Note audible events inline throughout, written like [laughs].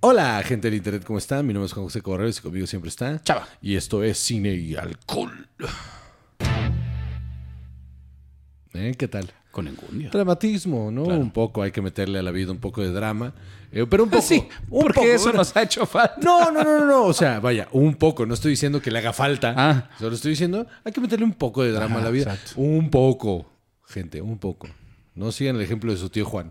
Hola, gente del internet, ¿cómo están? Mi nombre es Juan José Correos y conmigo siempre está Chava. Y esto es Cine y Alcohol. ¿Eh? ¿Qué tal? Con engundia. Dramatismo, ¿no? Claro. Un poco, hay que meterle a la vida un poco de drama. Eh, pero un [laughs] poco. Sí, un porque poco, eso una- nos ha hecho falta. No, no, no, no, no. O sea, vaya, un poco. No estoy diciendo que le haga falta. Ah. Solo estoy diciendo, hay que meterle un poco de drama a la vida. exacto. Un poco, gente, un poco. No sigan el ejemplo de su tío Juan.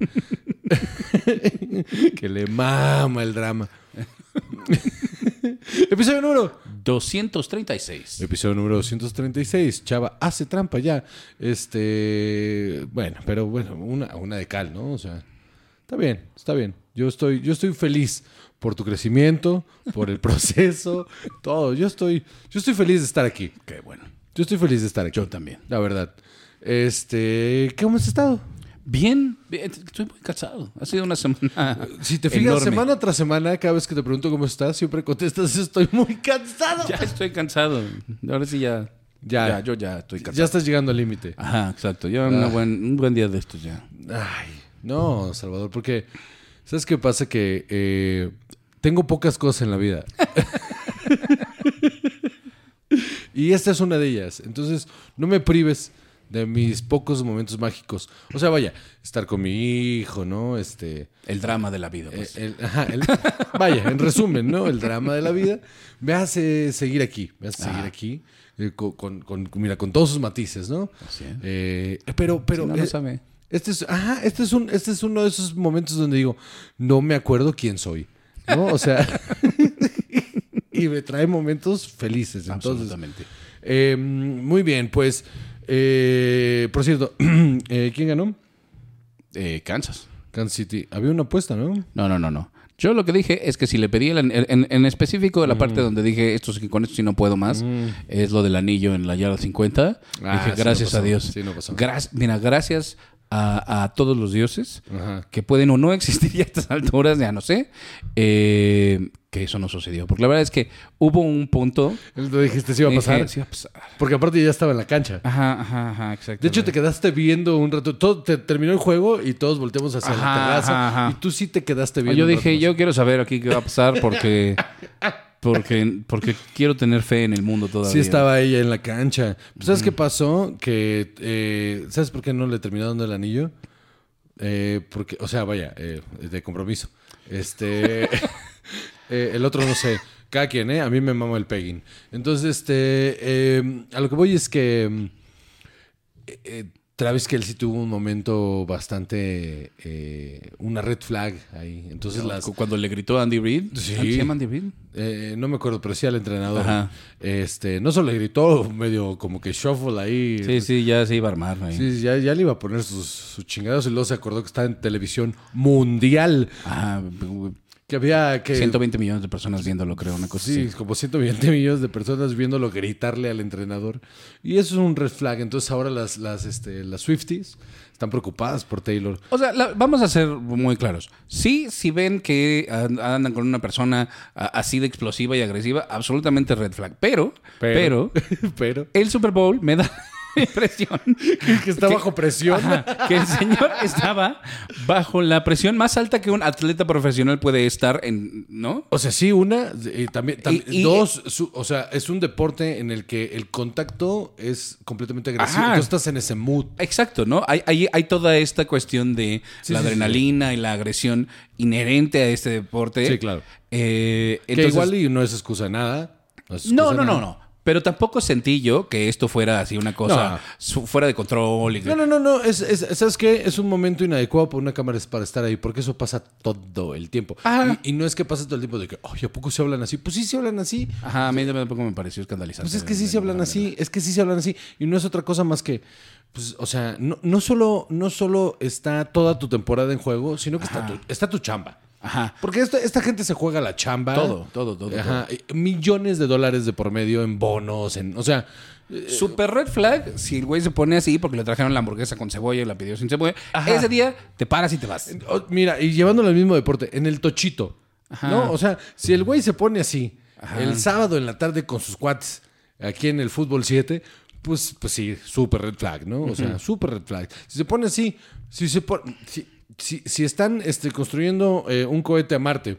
[laughs] que le mama el drama. [laughs] Episodio número. 236. Episodio número 236. Chava hace trampa ya. Este. Bueno, pero bueno, una, una de cal, ¿no? O sea, está bien, está bien. Yo estoy, yo estoy feliz por tu crecimiento, por el [laughs] proceso, todo. Yo estoy, yo estoy feliz de estar aquí. Qué bueno. Yo estoy feliz de estar aquí. Yo también. La verdad. Este, ¿cómo has estado? Bien, bien, estoy muy cansado. Ha sido una semana. [laughs] Si te fijas, enorme. semana tras semana, cada vez que te pregunto cómo estás, siempre contestas, estoy muy cansado. Ya estoy cansado. Ahora sí ya. Ya. yo ya estoy cansado. Ya estás llegando al límite. Ajá, exacto. Ya una buen- un buen día de estos ya. Ay, no, Salvador, porque ¿sabes qué pasa? Que eh, tengo pocas cosas en la vida. [laughs] [laughs] y esta es una de ellas. Entonces, no me prives de mis pocos momentos mágicos. O sea, vaya, estar con mi hijo, ¿no? Este. El drama de la vida. eh, pues. el- ajá, el- vaya, en resumen, ¿no? El drama de la vida me hace seguir aquí, me hace seguir aquí, eh, con, con- con- mira, con todos sus matices, ¿no? Así es. Eh, pero, pero, Si no, no eh, sabe. este es, ajá, este es un, este es uno de esos momentos donde digo, no me acuerdo quién soy, ¿no? O sea, [laughs] y me trae momentos felices. Entonces, Absolutamente. eh, muy bien, pues, eh, por cierto, [clears throat] eh, ¿quién ganó? Eh, Kansas. Kansas City. Había una apuesta, ¿no? No, no, no, no. Yo lo que dije es que si le pedí el, en, en- específico de la Mm. parte donde dije esto con esto sí no puedo más, es lo del anillo en la yarda 50. Ah, dije sí, no gracias pasó. a Dios. Sí, no pasó. Gra- mira, gracias a, a todos los dioses Ajá. que pueden o no existir ya a estas alturas, ya no sé, eh, que eso no sucedió. Porque la verdad es que hubo un punto. Tú dijiste si iba a dije, pasar. "Sí va a pasar". Porque aparte ya estaba en la cancha. Ajá, ajá, ajá, exacto. De hecho, te quedaste viendo un rato. Todo, te terminó el juego y todos volteamos hacia la Ajá, terraza. ajá, ajá. Y tú sí te quedaste Ah, viendo. Yo un dije, rato yo quiero saber aquí qué va a pasar porque, [laughs] porque, porque quiero tener fe en el mundo todavía. Sí estaba ella en la cancha. Pues, ¿Sabes qué pasó? Que, eh, ¿sabes por qué no le terminó dando el anillo? Eh, porque, o sea, vaya, eh, de compromiso. Este, [laughs] eh, el otro no sé. Cada quien, ¿eh? A mí me mama el pegging. Entonces, este, eh, a lo que voy es que eh, Travis Kelsey tuvo un momento bastante, eh, una red flag ahí. Entonces las, Cu- Cuando le gritó a Andy Reid. Sí. ¿Se llama Andy Reid? Eh, no me acuerdo, pero sí al entrenador. Ajá. Este, no solo le gritó medio como que shuffle ahí. Sí, sí, ya se iba a armar. ahí. Sí, ya, ya le iba a poner sus, sus chingados y luego se acordó que estaba en televisión mundial. Ajá, Que había que. 120 millones de personas viéndolo, creo, una cosa Sí, así. como 120 millones de personas viéndolo gritarle al entrenador. Y eso es un red flag. Entonces ahora las, las, este, las Swifties están preocupadas por Taylor. O sea, la- vamos a ser muy claros. Sí, si ven que an- andan con una persona así de explosiva y agresiva, absolutamente red flag. Pero, pero, Pero. [laughs] el Super Bowl me da [laughs] la impresión Que está bajo presión. Ajá, que el señor [laughs] estaba bajo la presión más alta que un atleta profesional puede estar en, ¿no? O sea, sí, una, y también, tam- Y- y- dos, su- o sea, es un deporte en el que el contacto es completamente agresivo. Ajá. Tú estás en ese mood. Exacto, ¿no? Hay, hay, hay toda esta cuestión de Sí, la sí, sí. adrenalina y la agresión inherente a este deporte. Sí, claro. Eh, que entonces- igual y no es excusa de nada. No, No, no, no. Pero tampoco sentí yo que esto fuera así una cosa No. fuera de control. Y No, no, no, no. Es, es- ¿Sabes qué? Es un momento inadecuado para una cámara para estar ahí, porque eso pasa todo el tiempo. Ajá. Y, y no es que pase todo el tiempo de que, ay, ¿a poco se hablan así? Pues sí se hablan así. Ajá, a mí tampoco me pareció escandalizante. Pues es que sí se hablan la así, es que sí se hablan así. Y no es otra cosa más que, pues, o sea, no, no, solo, no solo está toda tu temporada en juego, sino que está tu, está tu chamba. Ajá. Porque esta, esta gente se juega la chamba. Todo, todo, todo, Ajá. Millones de dólares de por medio en bonos, en, o sea, Super red flag, si el güey se pone así porque le trajeron la hamburguesa con cebolla y la pidió sin cebolla, Ajá. ese día te paras y te vas. O- Mira, y llevándolo al mismo deporte, en el tochito. ¿No? O sea, si el güey se pone así el sábado en la tarde con sus cuates aquí en el fútbol 7, pues, pues sí, súper red flag, ¿no? O sea, súper red flag. Si se pone así, si se pone. Si, si- si están este, construyendo eh, un cohete a Marte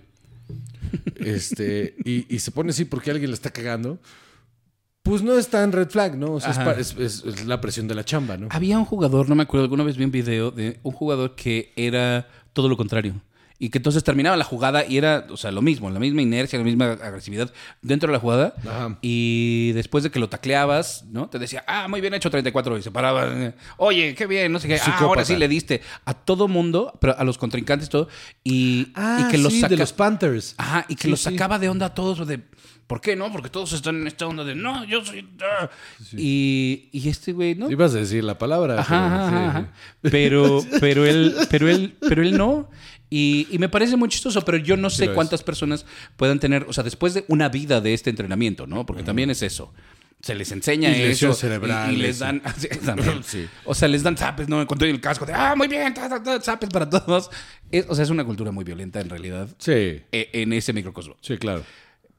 [laughs] este, y, y se pone así porque alguien le está cagando, pues no es tan red flag, ¿no? O sea, es, Ajá. pa- es- es- es la presión de la chamba, ¿no? Había un jugador, no me acuerdo, alguna vez vi un video de un jugador que era todo lo contrario. Y que entonces terminaba la jugada y era, o sea, lo mismo, la misma inercia, la misma agresividad dentro de la jugada. Ajá. Y después de que lo tacleabas, ¿no? Te decía, ah, muy bien hecho 34. Y se paraba, oye, qué bien, no sé qué. Ah, ahora sí le diste a todo mundo, pero a los contrincantes todo. Y, y que los Ah, sí, saca- de los Panthers. Ajá, y que Sí, los sí. sacaba de onda a todos, de, ¿por qué no? Porque todos están en esta onda de, no, yo soy... ah". Y, y este güey, ¿no? Ibas a decir la palabra. Ajá, pero, ajá, sí. ajá. Pero, pero él, pero él, pero él no. Y, y me parece muy chistoso, pero yo no sé es. cuántas personas puedan tener, o sea, después de una vida de este entrenamiento, ¿no? Porque también es eso. Se les enseña Y eso. y- cerebral, Y, les dan. [laughs] sí, [laughs] también. Sí. O sea, les dan zapes, ¿no? Doy el casco de, ah, muy bien, zapes para todos. Es- o sea, es una cultura muy violenta en realidad Sí, e- en ese microcosmo. sí, claro.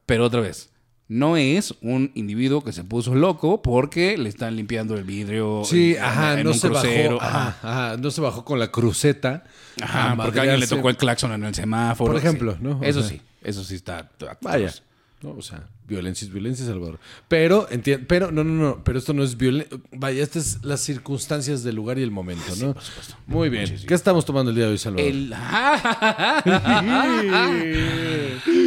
Pero otra vez, no es un individuo que se puso loco porque le están limpiando el vidrio. Sí, en- ajá, en no un se crucero. bajó. Ajá, ajá, no se bajó con la cruceta. Ajá, porque alguien le tocó el claxon en el semáforo. Por ejemplo, sí. ¿no? Eso sea. sí, eso sí está. Vaya. ¿no? O sea, violencia es violencia, Salvador. Pero, pero, no, no, no, pero esto no es violencia. Vaya, estas es las circunstancias del lugar y el momento, ¿no? por supuesto. Muy bien. ¿Qué estamos tomando el día de hoy, Salvador? El. [laughs] [laughs] [laughs]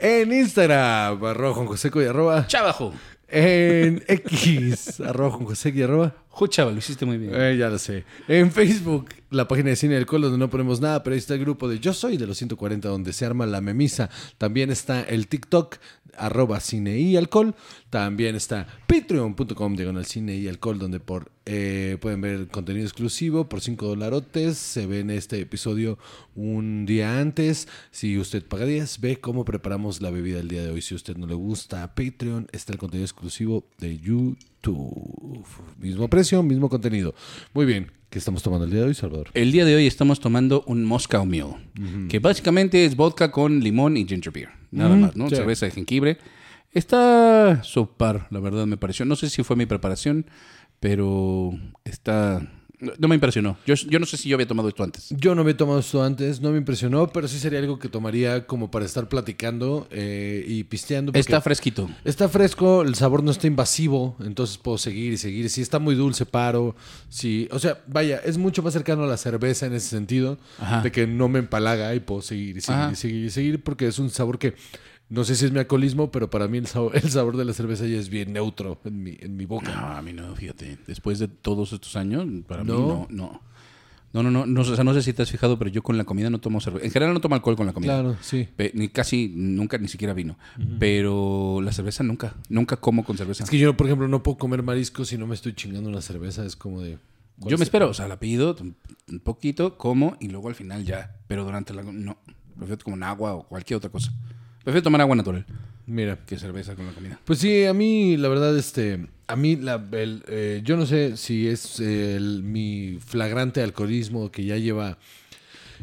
en Instagram, arroba Juan Joseco y arroba. Chavajo. En X, arroba Juan Joseco y arroba. Juchava, lo hiciste muy bien. Eh, ya lo sé. En Facebook, la página de Cine y Alcohol, donde no ponemos nada, pero ahí está el grupo de Yo Soy de los 140, donde se arma la memisa. También está el TikTok, arroba Cine y Alcohol. También está patreon.com, diagonal Cine y Alcohol, donde por, eh, pueden ver contenido exclusivo por 5 dolarotes. Se ven este episodio un día antes. Si usted paga 10, ve cómo preparamos la bebida el día de hoy. Si a usted no le gusta Patreon, está el contenido exclusivo de YouTube. Mismo precio, mismo contenido. Muy bien. ¿Qué estamos tomando el día de hoy, Salvador? El día de hoy estamos tomando un Moscow Mule, que básicamente es vodka con limón y ginger beer. Nada más, ¿no? sí. Cerveza de jengibre. Está subpar, la verdad, me pareció. No sé si fue mi preparación, pero está. No me impresionó. Yo, yo no sé si yo había tomado esto antes. Yo no he tomado esto antes, no me impresionó, pero sí sería algo que tomaría como para estar platicando eh, y pisteando. Está fresquito. Está fresco, el sabor no está invasivo, entonces puedo seguir y seguir. Si está muy dulce, paro. Si, o sea, vaya, es mucho más cercano a la cerveza en ese sentido, Ajá. de que no me empalaga y puedo seguir y seguir Ajá. y seguir y seguir, porque es un sabor que no sé si es mi alcoholismo, pero para mí el sabor, el sabor de la cerveza ya es bien neutro en mi, en mi boca. No, a mí no, fíjate. Después de todos estos años, para mí ¿No? no, no. No, no, no, no, o sea, no sé si te has fijado, pero yo con la comida no tomo cerveza. En general no tomo alcohol con la comida. Claro, sí. Pe- Ni casi, nunca, ni siquiera vino. Pero la cerveza nunca. Nunca como con cerveza. Es que yo, por ejemplo, no puedo comer mariscos si no me estoy chingando una cerveza. Es como de. ¿cuál Yo me es? espero, o sea, la pido un un poquito, como y luego al final ya. Pero durante la. No. Prefiero como un agua o cualquier otra cosa. Prefiero tomar agua natural Mira. que cerveza con la comida. Pues sí, a mí, la verdad, este. A mí, la, el, eh, yo no sé si es eh, el- mi flagrante alcoholismo que ya lleva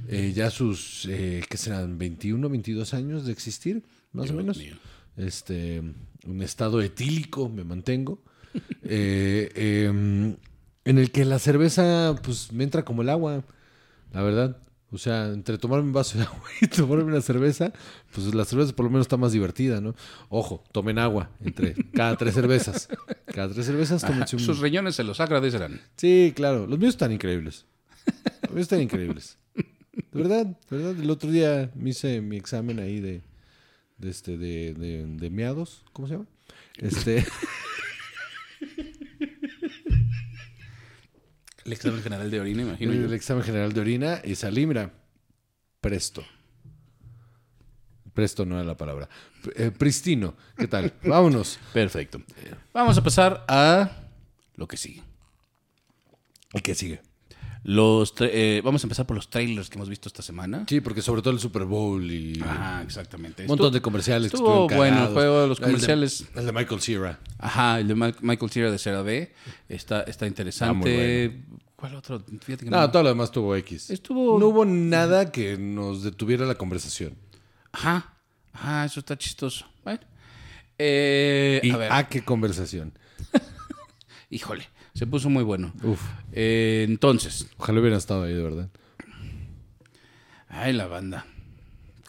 eh, ya sus, eh, ¿qué serán? 21, 22 años de existir, más o menos. mío. Este, un estado etílico me mantengo. [laughs] eh, em, en el que la cerveza, pues, me entra como el agua, la verdad. O sea, entre tomarme un vaso de agua [laughs] y tomarme una cerveza, pues la cerveza por lo menos está más divertida, ¿no? Ojo, tomen agua entre cada tres cervezas. Cada tres cervezas, tómense un... Sus riñones se los agradecerán. Sí, claro. Los míos están increíbles. Los míos están increíbles. De verdad, de verdad. El otro día me hice mi examen ahí de, de este, de, de, de meados. ¿Cómo se llama? Este, [laughs] El examen general de orina, imagino. yo. el examen general de orina y salí, mira, presto. Presto no era la palabra. Eh, pristino. ¿Qué tal? [laughs] Vámonos. Perfecto. Vamos a pasar a lo que sigue. ¿Y qué sigue? Los tra- eh, vamos a empezar por los trailers que hemos visto esta semana. Sí, porque sobre todo el Super Bowl y Ajá, exactamente. un montón de comerciales. que estuvo estuvieron bueno el juego de los El comerciales. El de, Michael Cera. Ajá, el de Ma- Michael Cera de Cera B está, está interesante. ¿Cuál otro? Fíjate que No, todo lo demás tuvo X. Estuvo- No hubo nada que nos detuviera la conversación. Ajá, ajá, eso está chistoso. Bueno. Eh, Y a ver, a qué conversación. [laughs] híjole, se puso muy bueno. Uf. Eh, entonces, Ojalá hubiera estado ahí, de verdad. ay, la banda.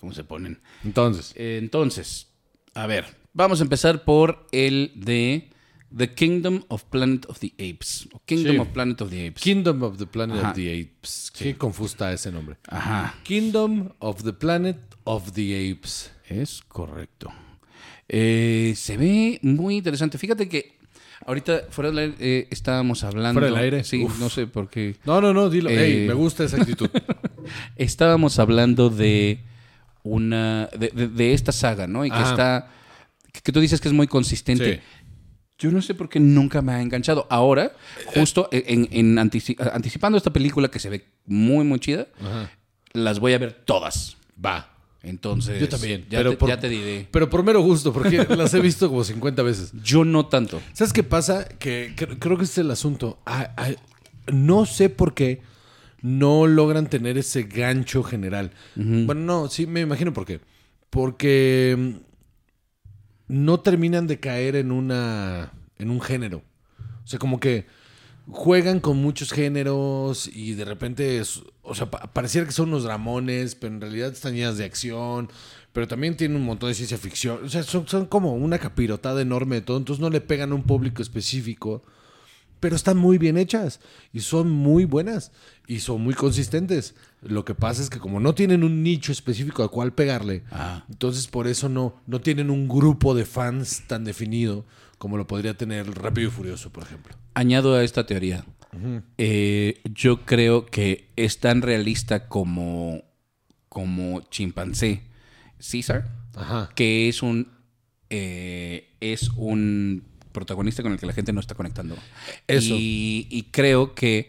cómo se ponen. Entonces, Eh, Entonces, a ver, vamos a empezar por el de The Kingdom of Planet of the Apes. o Kingdom Sí. of Planet of the Apes. Kingdom of the Planet Ajá. of the Apes. Qué está ese nombre. Ajá, Kingdom of the Planet of the Apes. es correcto. Eh, se ve muy interesante. Fíjate que ahorita fuera del aire eh, estábamos hablando. ¿Fuera del aire? Sí, Uf. no sé por qué. No, no, no, dilo. Eh. Ey, me gusta esa actitud. [laughs] Estábamos hablando de una. de, de- de esta saga, ¿no? Y que Ajá. está. que- que tú dices que es muy consistente. Sí. Yo no sé por qué nunca me ha enganchado. Ahora, justo en, en antici- anticipando esta película que se ve muy, muy chida, Ajá. las voy a ver todas. Va. Entonces, Yo también. Ya, pero te, por- ya te diré. Pero por mero gusto, porque [laughs] las he visto como 50 veces. Yo no tanto. ¿Sabes qué pasa? Que cre- creo que es el asunto. Ah, ah, no sé por qué no logran tener ese gancho general. Bueno, no, sí, me imagino por qué. Porque mm, no terminan de caer en una. en un género. O sea, como que juegan con muchos géneros y de repente, es- o sea, pa- pareciera que son unos dramones, pero en realidad están llenas de acción, pero también tienen un montón de ciencia ficción. O sea, son, son como una capirotada enorme de todo, entonces no le pegan a un público específico, pero están muy bien hechas y son muy buenas y son muy consistentes. Lo que pasa es que como no tienen un nicho específico al cual pegarle, Ah. entonces por eso no, no tienen un grupo de fans tan definido como lo podría tener Rápido y Furioso, por ejemplo. Añado a esta teoría. Eh, yo creo que es tan realista como, como chimpancé César, Ajá. que es un eh, es un protagonista con el que la gente no está conectando. Eso. Y, y creo que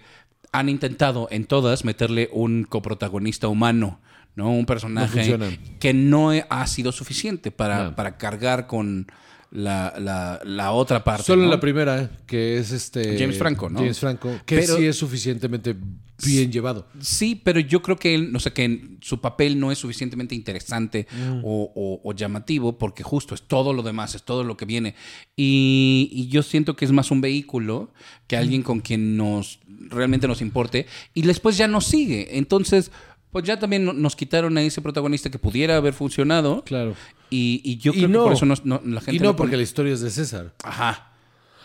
han intentado en todas meterle un coprotagonista humano, ¿no? Un personaje que no ha sido suficiente para, No. para cargar con la, la- la otra parte. Solo ¿no? la primera, que es este... James Franco, ¿no? James Franco, que Pero- sí es suficientemente bien llevado. Sí, pero yo creo que él, no sé, que su papel no es suficientemente interesante Mm. o, o- o llamativo porque justo es todo lo demás, es todo lo que viene. Y, y yo siento que es más un vehículo que alguien con quien nos realmente nos importe y después ya nos sigue. Entonces, pues ya también no- nos quitaron a ese protagonista que pudiera haber funcionado. Claro. Y, y yo Y creo no. que por eso no- no- la gente Y no porque la historia es de César. Ajá.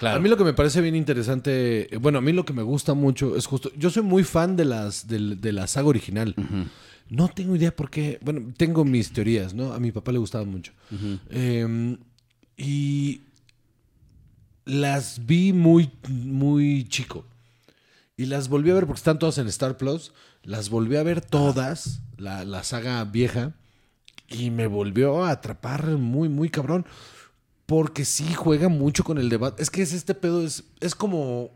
Claro. A mí lo que me parece bien interesante, bueno, a mí lo que me gusta mucho es justo, yo soy muy fan de las de, la saga original. No tengo idea por qué, bueno, tengo mis teorías, ¿no? A mi papá le gustaba mucho. Eh, y las vi muy, muy chico. Y las volví a ver porque están todas en Star Plus. Las volví a ver todas, la, la saga vieja. Y me volvió a atrapar muy, muy cabrón. Porque sí juega mucho con el debate. Es que es este pedo, es, es como,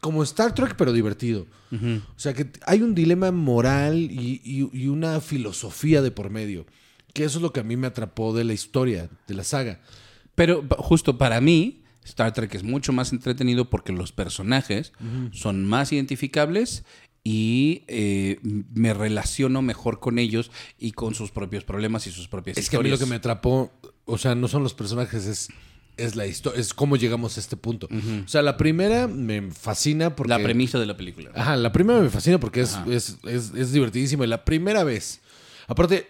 como Star Trek, pero divertido. O sea que hay un dilema moral y, y- y una filosofía de por medio. Que eso es lo que a mí me atrapó de la historia, de la saga. Pero justo para mí, Star Trek es mucho más entretenido porque los personajes son más identificables y eh, me relaciono mejor con ellos y con sus propios problemas y sus propias Es que a mí historias. lo que me atrapó, o sea, no son los personajes, es, es la historia, es cómo llegamos a este punto. O sea, la primera me fascina porque... La premisa de la película. Ajá, la primera me fascina porque es, es, es, es divertidísima. Y La primera vez. Aparte,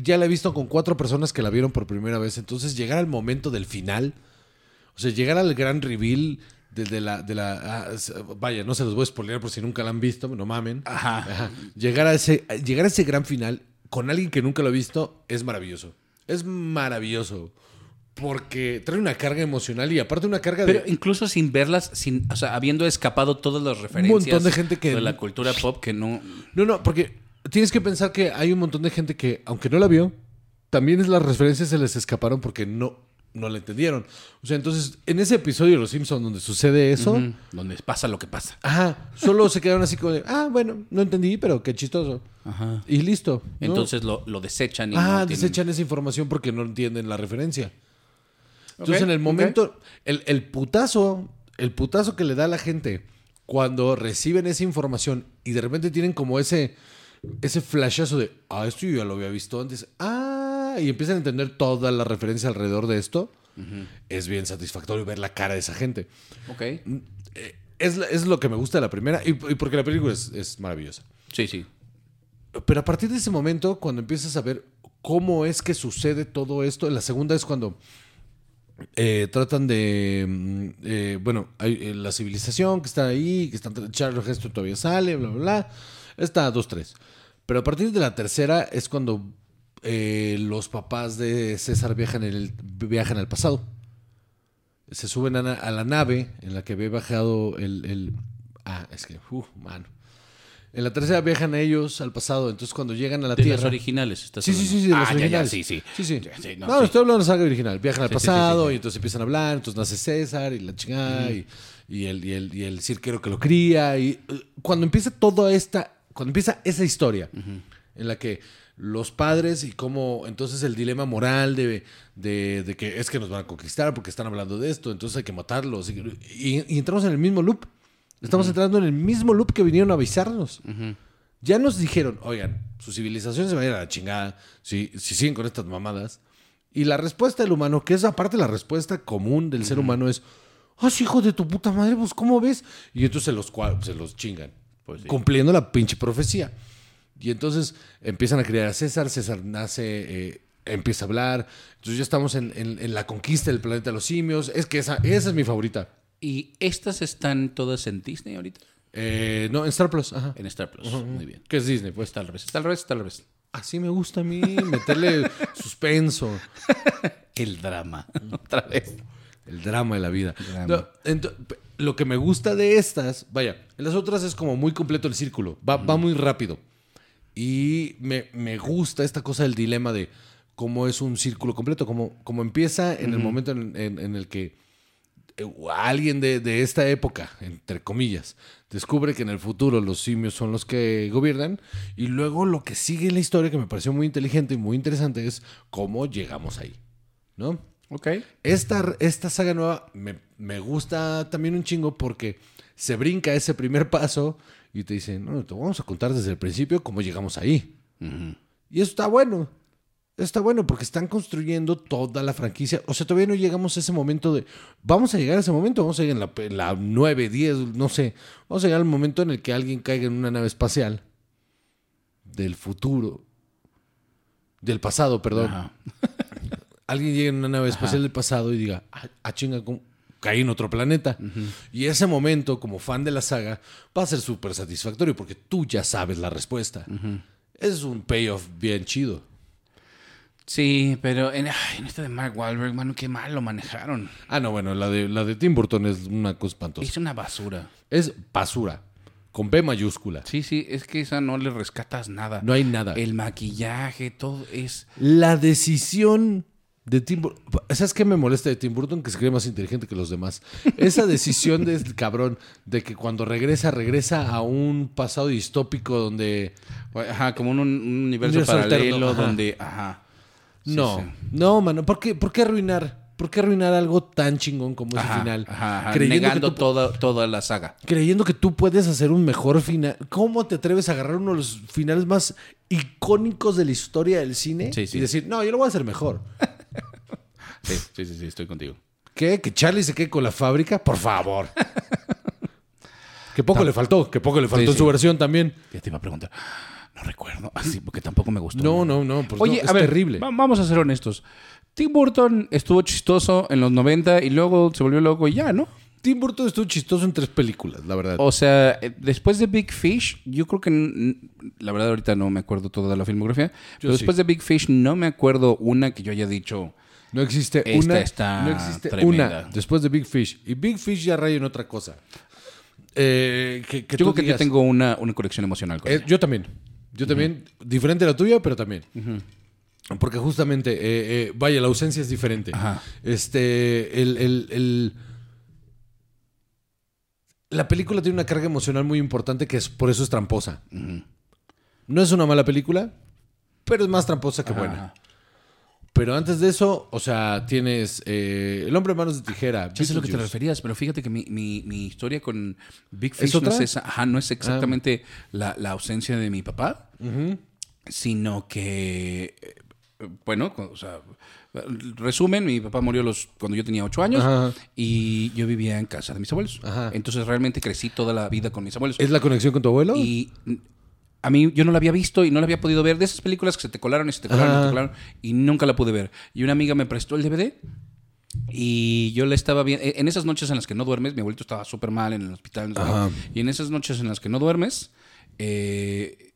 ya la he visto con cuatro personas que la vieron por primera vez. Entonces, llegar al momento del final, o sea, llegar al gran reveal la... De la ah, vaya, no se los voy a spoilear por si nunca la han visto, no mamen. Ajá. Ajá. Llegar, a ese, llegar a ese gran final con alguien que nunca lo ha visto es maravilloso. Es maravilloso. Porque trae una carga emocional y aparte una carga Pero de... incluso sin verlas, sin, o sea, habiendo escapado todas las referencias montón de gente que- de la cultura pop que no. No, no, porque tienes que pensar que hay un montón de gente que, aunque no la vio, también es las referencias se les escaparon porque no, no la entendieron. O sea, entonces, en ese episodio de Los Simpsons donde sucede eso, donde pasa lo que pasa. ajá, solo se quedaron así como de, ah, bueno, no entendí, pero qué chistoso. Ajá. Y listo. ¿no? Entonces lo, lo desechan y ah, no tienen- desechan esa información porque no entienden la referencia. Entonces, en el momento, el, el putazo, el putazo que le da a la gente cuando reciben esa información y de repente tienen como ese, ese flashazo de, ah, esto yo ya lo había visto antes, ah, y empiezan a entender toda la referencia alrededor de esto, es bien satisfactorio ver la cara de esa gente. Ok. Eh, Es, es lo que me gusta de la primera y, y porque la película es, es maravillosa. Sí, sí. Pero a partir de ese momento, cuando empiezas a ver cómo es que sucede todo esto. La segunda es cuando eh, tratan de. mm, eh, bueno, hay la civilización que está ahí, que están. Charles Gesto todavía sale, bla, bla, bla. Está 2-3. Pero a partir de la tercera es cuando eh, los papás de César viajan, en el, viajan al pasado. Se suben a, a la nave en la que había bajado el. el- ah, es que. Uh, mano. En la tercera viajan ellos al pasado. Entonces cuando llegan a la De Tierra. las originales. estás Sí, sí, sí, sí, de Ah, los ya, ya, originales. sí, sí. Sí, sí. Ya, no, no, estoy hablando de la saga original. Viajan al pasado y entonces empiezan a hablar. Entonces nace César y la chingada y, y el, y, el, y el cirquero que lo cría. Y eh, cuando empieza toda esta, cuando empieza esa historia en la que los padres y cómo entonces el dilema moral de, de, de que es que nos van a conquistar porque están hablando de esto, entonces hay que matarlos. Y, y- y entramos en el mismo loop. Estamos entrando en el mismo loop que vinieron a avisarnos. Ya nos dijeron, oigan, su civilización se va a ir a la chingada si, si siguen con estas mamadas. Y la respuesta del humano, que es aparte la respuesta común del ser humano, es, ¡ah, sí, hijo de tu puta madre! Pues, ¿cómo ves? Y entonces se los, se los chingan, Pues sí. cumpliendo la pinche profecía. Y entonces empiezan a criar a César, César nace, eh, empieza a hablar. Entonces ya estamos en, en- en la conquista del planeta de los simios. Es que esa, esa es mi favorita. ¿Y estas están todas en Disney ahorita? Eh, no, en Star Plus, ajá. En Star Plus. Muy bien. Que es Disney, pues. Está al revés. Está al revés. Está al revés. Así me gusta a mí, meterle [laughs] suspenso. El drama. Otra vez. El drama de la vida. No, lo que me gusta de estas, vaya, en las otras es como muy completo el círculo, va, va muy rápido. Y me, me gusta esta cosa del dilema de cómo es un círculo completo, como, como empieza en el momento en, en- en el que eh, alguien de, de esta época, entre comillas, descubre que en el futuro los simios son los que gobiernan. Y luego lo que sigue en la historia, que me pareció muy inteligente y muy interesante, es cómo llegamos ahí. ¿No? Ok. Esta, esta saga nueva me, me gusta también un chingo porque se brinca ese primer paso y te dicen, no, te vamos a contar desde el principio cómo llegamos ahí. Y eso está bueno. Está bueno porque están construyendo toda la franquicia. O sea, todavía no llegamos a ese momento de... Vamos a llegar a ese momento, vamos a llegar en la, la 9, 10, no sé. Vamos a llegar al momento en el que alguien caiga en una nave espacial del futuro. Del pasado, perdón Ajá. [laughs] alguien llegue en una nave espacial del pasado y diga, ah, ah, chinga, ¿cómo? Caí en otro planeta. Y ese momento, como fan de la saga, va a ser súper satisfactorio porque tú ya sabes la respuesta. Es un payoff bien chido. Sí, pero en, ay, en este de Mark Wahlberg, mano, qué mal lo manejaron. Ah, no, bueno, la de, la de Tim Burton es una cosa espantosa. Es una basura. Es basura, con B mayúscula. Sí, sí, es que esa no le rescatas nada. No hay nada. El maquillaje, todo es... La decisión de Tim Burton. ¿Sabes qué me molesta de Tim Burton? Que se cree más inteligente que los demás. Esa decisión de este cabrón de que cuando regresa, regresa a un pasado distópico donde. Ajá, como un, un universo, Universo paralelo alterno, donde... Ajá. Sí, no, sí. no, mano. ¿Por qué, por qué arruinar? ¿Por qué arruinar algo tan chingón como ese final? ajá, ajá, Creyendo, negando que tú, toda, toda la saga. creyendo que tú puedes hacer un mejor final. ¿Cómo te atreves a agarrar uno de los finales más icónicos de la historia del cine sí. y decir, no, yo lo voy a hacer mejor? [laughs] Sí, sí, sí, sí, estoy contigo. ¿Qué? ¿Que Charlie se quede con la fábrica? Por favor. que poco le faltó, que poco le faltó Sí, en su versión también. Ya te iba a preguntar. No recuerdo. Así, porque tampoco me gustó. No, no, no. pues Oye, no, es a ver, terrible. va- vamos a ser honestos. Tim Burton estuvo chistoso en los 90 y luego se volvió loco y ya, ¿no? Tim Burton estuvo chistoso en tres películas, la verdad. O sea, eh, después de Big Fish, yo creo que, la verdad ahorita no me acuerdo toda la filmografía, pero sí. después de Big Fish no me acuerdo una que yo haya dicho, No existe Esta una. está no existe tremenda. una después de Big Fish. Y Big Fish ya raya en otra cosa. Eh, que, que yo creo que digas, yo tengo una, una conexión emocional con eh, ella. yo también. Yo también. Diferente a la tuya, pero también. Porque justamente, eh, eh, vaya, la ausencia es diferente. Ajá. Este, el, el- el- La película tiene una carga emocional muy importante que es por eso es tramposa. No es una mala película, pero es más tramposa que buena. Ajá. Pero antes de eso, o sea, tienes eh, El hombre de manos de tijera. Ya sé lo que te referías, pero fíjate que mi, mi- mi historia con Big Fish ¿Es no es, esa, ajá, no es exactamente la, la ausencia de mi papá, sino que, eh, bueno, o sea, resumen, mi papá murió los, cuando yo tenía ocho años Ajá. y yo vivía en casa de mis abuelos. Ajá. Entonces realmente crecí toda la vida con mis abuelos. ¿Es la conexión con tu abuelo? Y a mí yo no la había visto y no la había podido ver. De esas películas que se te colaron y se te colaron y se te colaron y nunca la pude ver. Y una amiga me prestó el DVD y yo la estaba viendo. En esas noches en las que no duermes, mi abuelito estaba súper mal en el hospital. Y en esas noches en las que no duermes, eh,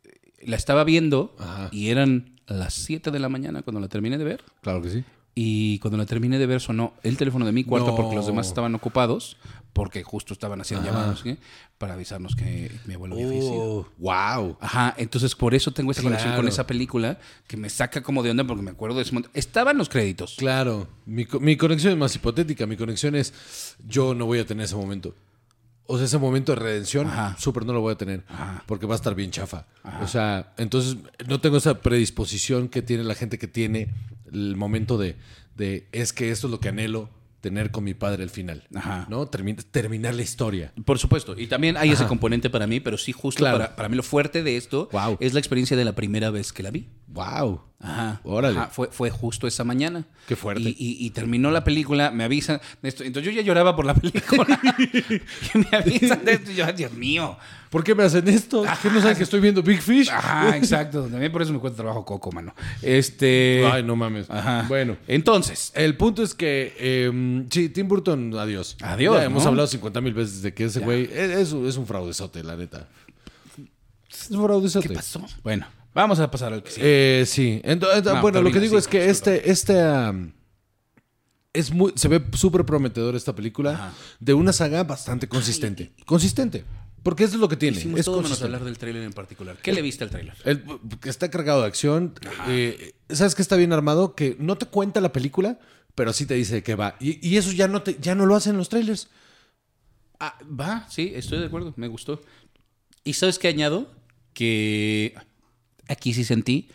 la estaba viendo Ajá. y eran las 7 de la mañana cuando la terminé de ver. Claro que sí. Y cuando la terminé de ver sonó el teléfono de mi cuarto No. porque los demás estaban ocupados, porque justo estaban haciendo Ajá. llamadas ¿sí? para avisarnos que mi abuelo había fallecido. wow. Ajá, entonces por eso tengo esa conexión con esa película que me saca como de onda porque me acuerdo de ese momento. Estaban los créditos. Claro. Mi, mi conexión es más hipotética. Mi conexión es yo no voy a tener ese momento. O sea, ese momento de redención, súper no lo voy a tener. Ajá. Porque va a estar bien chafa. O sea, entonces no tengo esa predisposición que tiene la gente que tiene el momento de, de es que esto es lo que anhelo tener con mi padre al final. Ajá. ¿No? Termin- terminar la historia. Por supuesto, y también hay ese componente para mí, pero sí justo Claro. para, para mí lo fuerte de esto Guau. es la experiencia de la primera vez que la vi. Wow. Ajá. Órale. Ajá, Fue, fue justo esa mañana. Qué fuerte. Y, y- y terminó la película, me avisan de esto. Entonces yo ya lloraba por la película. [laughs] Y me avisan de esto y yo, "Ay, Dios mío. ¿Por qué me hacen esto? ¿Qué no saben que estoy viendo Big Fish? Ajá, [laughs] exacto. También por eso me cuesta trabajo Coco, mano. Este. Ay, no mames. Ajá. Bueno. Entonces. El punto es que, eh, sí, Tim Burton, adiós. Adiós, Ya hemos hablado 50 mil veces de que ese güey es, es un fraudezote, la neta. Es un fraudezote. ¿Qué pasó? Bueno, vamos a pasar al que sigue. Eh, sí. Ento- ento- No, bueno, lo que digo sí, es que disculpa. este, este um, es muy, se ve súper prometedor esta película Ajá. de una saga bastante consistente. Consistente. Porque eso es lo que tiene. Hicimos es todo menos hablar del tráiler en particular. ¿Qué le viste al tráiler? El- que está cargado de acción. eh, ¿Sabes que está bien armado? Que no te cuenta la película, pero sí te dice qué va. Y, y eso ya no, te, ya no lo hacen los trailers. Ah, va, sí, estoy de acuerdo, me gustó. ¿Y sabes qué añado? Que aquí sí sentí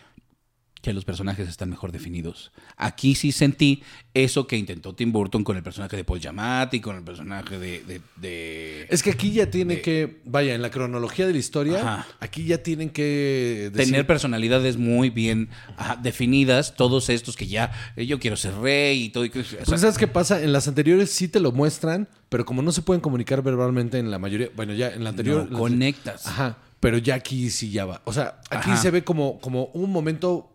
que los personajes están mejor definidos. Aquí sí sentí eso que intentó Tim Burton con el personaje de Paul Giamatti, con el personaje de... de- de- Es que aquí ya tiene que, vaya, en la cronología de la historia, Ajá. aquí ya tienen que decir- Tener personalidades muy bien ajá, definidas, todos estos que ya eh, yo quiero ser rey y todo. y que- o sea, Porque ¿sabes qué pasa? En las anteriores sí te lo muestran, pero como no se pueden comunicar verbalmente en la mayoría, bueno, ya en la anterior... no conectas. Ajá, pero ya aquí sí ya va. O sea, aquí Ajá. se ve como, como un momento...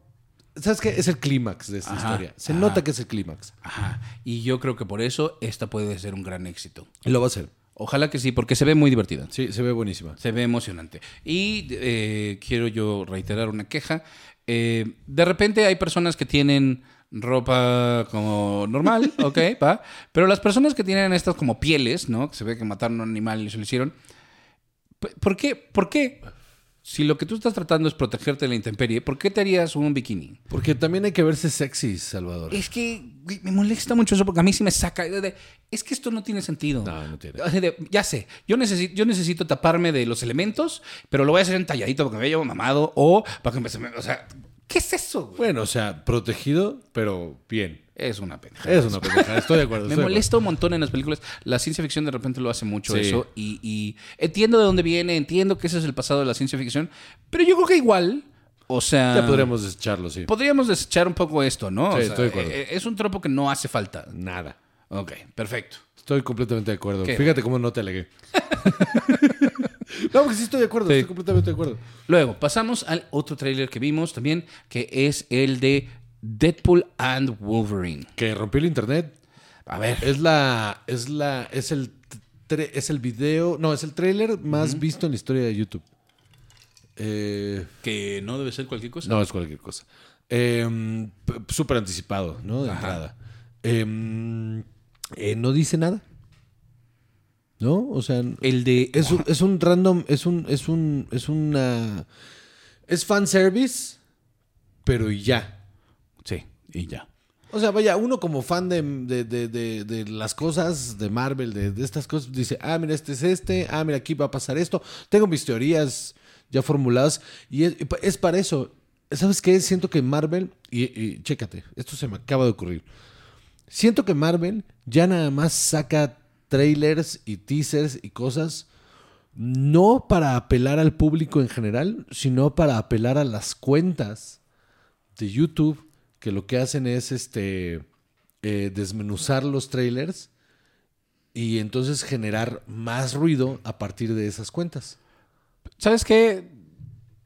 ¿Sabes qué? Es el clímax de esta Ajá, historia. Se ajá. nota que es el clímax. Ajá. Y yo creo que por eso esta puede ser un gran éxito. Y lo va a hacer. Ojalá que sí, porque se ve muy divertida. Sí, se ve buenísima. Se ve emocionante. Y eh, quiero yo reiterar una queja. Eh, de repente hay personas que tienen ropa como normal, [laughs] ok, va. Pero las personas que tienen estas como pieles, ¿no? Que se ve que mataron a un animal y se lo hicieron. ¿Por qué? ¿Por qué? Si lo que tú estás tratando es protegerte de la intemperie, ¿por qué te harías un bikini? Porque también hay que verse sexy, Salvador. Es que me molesta mucho eso porque a mí sí me saca. es que esto no tiene sentido. No, no tiene. Ya sé, yo necesito, yo necesito taparme de los elementos, pero lo voy a hacer entalladito para que me yo mamado o para que me, O sea, ¿qué es eso? güey? Bueno, o sea, protegido, pero bien. Es una pendeja. Es una pendejada. Estoy de acuerdo. [laughs] Me estoy molesta un montón en las películas. La ciencia ficción de repente lo hace mucho Sí. eso. Y, y entiendo de dónde viene, entiendo que ese es el pasado de la ciencia ficción. Pero yo creo que igual, o sea. Ya podríamos desecharlo, sí. Podríamos desechar un poco esto, ¿no? O Sí, sea, estoy de acuerdo. eh, Es un tropo que no hace falta. Nada. Ok, perfecto. Estoy completamente de acuerdo. Qué Fíjate cómo no te alegué. [laughs] no, porque sí estoy de acuerdo. Sí. Estoy completamente de acuerdo. Luego, pasamos al otro tráiler que vimos también, que es el de Deadpool and Wolverine. Que rompió el internet. A ver. Es la. Es la. Es el. tre- Es el video. No, es el tráiler más visto en la historia de YouTube. Eh, Que no debe ser cualquier cosa. no, es cualquier cosa. Eh, Súper anticipado, ¿no? De entrada. Eh, eh, no dice nada. ¿No? O sea. El de. Es un, es un random, es un, es un, es una, es fanservice, pero y ya. Y ya. O sea, vaya, uno como fan de, de, de- de- las cosas de Marvel, de, de estas cosas, dice, ah, mira, este es este, ah, mira, aquí va a pasar esto. Tengo mis teorías ya formuladas y es, es para eso. ¿Sabes qué? Siento que Marvel, y, y chécate, esto se me acaba de ocurrir. Siento que Marvel ya nada más saca trailers y teasers y cosas no para apelar al público en general, sino para apelar a las cuentas de YouTube que lo que hacen es este eh, desmenuzar los trailers y entonces generar más ruido a partir de esas cuentas. ¿Sabes qué?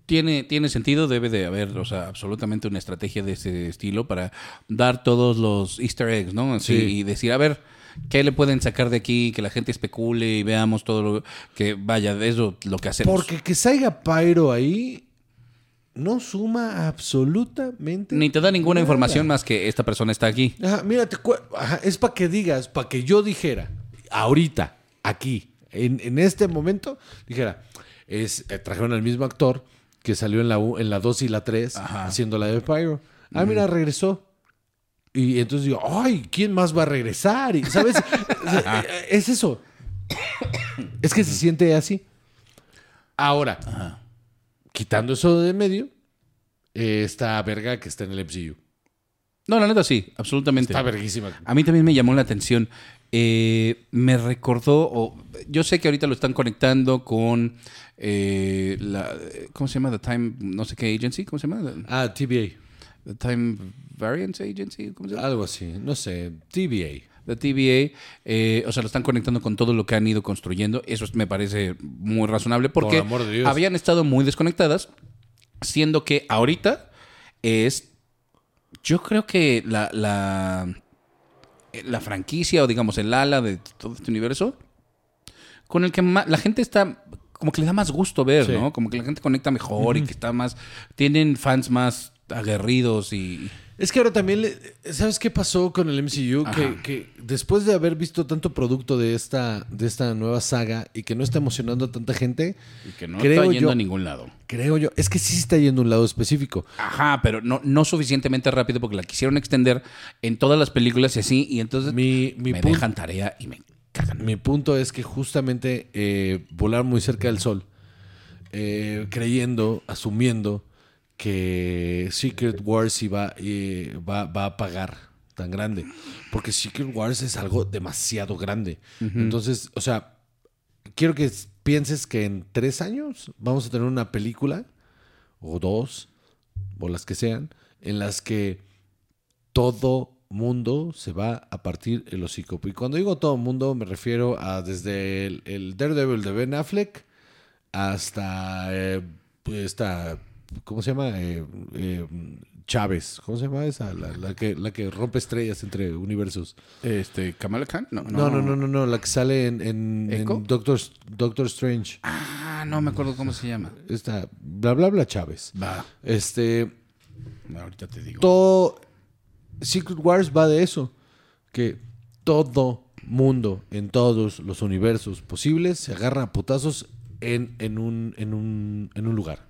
tiene, tiene sentido, debe de haber, o sea, absolutamente una estrategia de ese estilo para dar todos los easter eggs, ¿no? Así, Sí. Y decir, a ver, ¿qué le pueden sacar de aquí? Que la gente especule y veamos todo lo que, vaya, de eso lo que hacemos. Porque que salga Pyro ahí no suma absolutamente. Ni te da ninguna nada. información más que esta persona está aquí. Ajá, mira, te ajá, es para que digas, para que yo dijera, ahorita, aquí, en, en este momento, dijera, es, eh, trajeron al mismo actor que salió en la, u- en la 2 y la 3 Ajá. haciendo la de Pyro. Ah, mira, regresó. Y entonces digo, ay, ¿quién más va a regresar? Y, ¿Sabes? [laughs] es eso. es que se siente así. Ahora, quitando eso de medio, eh, esta verga que está en el MCU. No, la neta sí, absolutamente. Está verguísima. A mí también me llamó la atención. Eh, me recordó, o, yo sé que ahorita lo están conectando con eh, la, ¿cómo se llama? The Time, no sé qué agency, ¿cómo se llama? Ah, TBA. The Time Variance Agency, ¿cómo se llama? Algo así, no sé, TBA. The TVA, eh, o sea, lo están conectando con todo lo que han ido construyendo. Eso es- me parece muy razonable porque amor de Dios. habían estado muy desconectadas, siendo que ahorita es, yo creo que la, la, la franquicia o digamos el ala de todo este universo con el que la gente está como que le da más gusto ver, Sí. ¿no? Como que la gente conecta mejor y que está más, tienen fans más aguerridos y... Es que ahora también, ¿sabes qué pasó con el MCU? Que, que después de haber visto tanto producto de esta, de esta nueva saga y que no está emocionando a tanta gente, y que no Creo está yendo yo- a ningún lado. creo yo, es que sí está yendo a un lado específico. Ajá, pero no, no suficientemente rápido porque la quisieron extender en todas las películas y así, y entonces Mi, mi, me dejan tarea y me cagan. mi punto es que justamente eh, volar muy cerca del sol, eh, creyendo, asumiendo que Secret Wars iba, eh, va, va a pagar tan grande. Porque Secret Wars es algo demasiado grande. Entonces, o sea, quiero que pienses que en tres años vamos a tener una película, o dos, o las que sean, en las que todo mundo se va a partir el hocico. Y cuando digo todo mundo, me refiero a desde el, el Daredevil de Ben Affleck hasta eh, esta, ¿cómo se llama? Eh, eh, Chávez, ¿cómo se llama esa? La, la que, la que rompe estrellas entre universos. Este, Kamala Khan? No, No, no, no, no, no, la que sale en, en, en ¿Echo? Doctor, Doctor Strange. Ah, no me acuerdo cómo se llama. Esta, bla, bla, bla, Chávez. Va, Este, ahorita te digo. todo Secret Wars va de eso que todo mundo en todos los universos posibles se agarra a putazos en, en un, en, un, en un lugar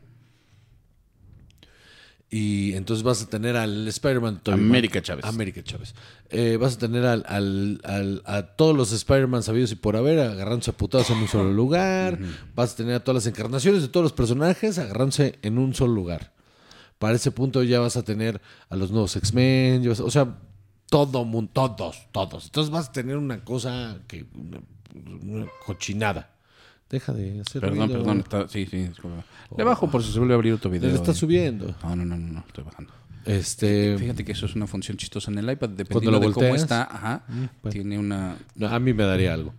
y entonces vas a tener al Spider-Man América Chávez. América Chávez Eh, vas a tener al, al- al- a todos los Spider-Man sabidos y por haber agarrándose a putazos en un solo lugar vas a tener a todas las encarnaciones de todos los personajes agarrándose en un solo lugar para ese punto ya vas a tener a los nuevos X-Men, o sea, todo mundo, todos, todos. Entonces vas a tener una cosa que una, una cochinada. Deja de hacer Perdón, ruido. perdón. está- sí, sí. disculpa. Le bajo por si se vuelve a abrir otro Le video. está eh. subiendo. No, no, no, no, no, estoy bajando. Este, Fíjate que eso es una función chistosa en el iPad. Dependiendo lo de cómo volteas. está, ajá, bueno. tiene una... no, a mí me daría algo.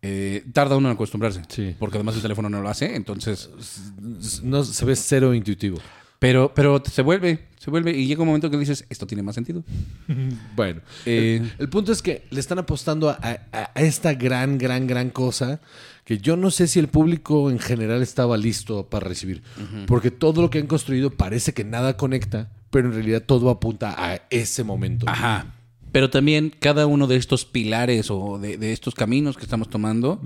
eh, tarda uno en acostumbrarse. Sí. Porque además el teléfono no lo hace, entonces... No se ve cero intuitivo. Pero, pero se vuelve, se vuelve y llega un momento que dices, esto tiene más sentido. [laughs] Bueno, Eh, el, el punto es que le están apostando a, a- a esta gran, gran, gran cosa que yo no sé si el público en general estaba listo para recibir. Porque todo lo que han construido parece que nada conecta, pero en realidad todo apunta a ese momento. Ajá. Pero también cada uno de estos pilares o de, de estos caminos que estamos tomando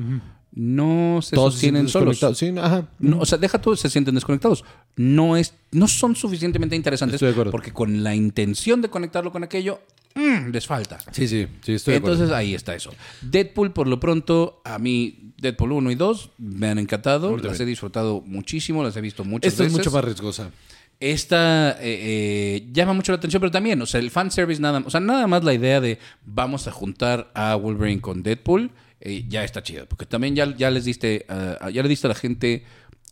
no se Todos sienten solos. desconectados. Sí, ajá. No, o sea, deja todo, se sienten desconectados. No, es, no son suficientemente interesantes Estoy de acuerdo. porque con la intención de conectarlo con aquello, mm, les falta. Sí, sí, sí, estoy de acuerdo. Entonces ahí está eso. Deadpool, por lo pronto, a mí, Deadpool 1 y 2 me han encantado. Las bien. he disfrutado muchísimo, las he visto muchas Esta es veces. mucho más riesgosa. Esta eh, eh, llama mucho la atención, pero también, o sea, el fanservice nada, o sea, nada más la idea de vamos a juntar a Wolverine con Deadpool, eh, ya está chido, porque también ya, ya les diste, ah, ya le diste a la gente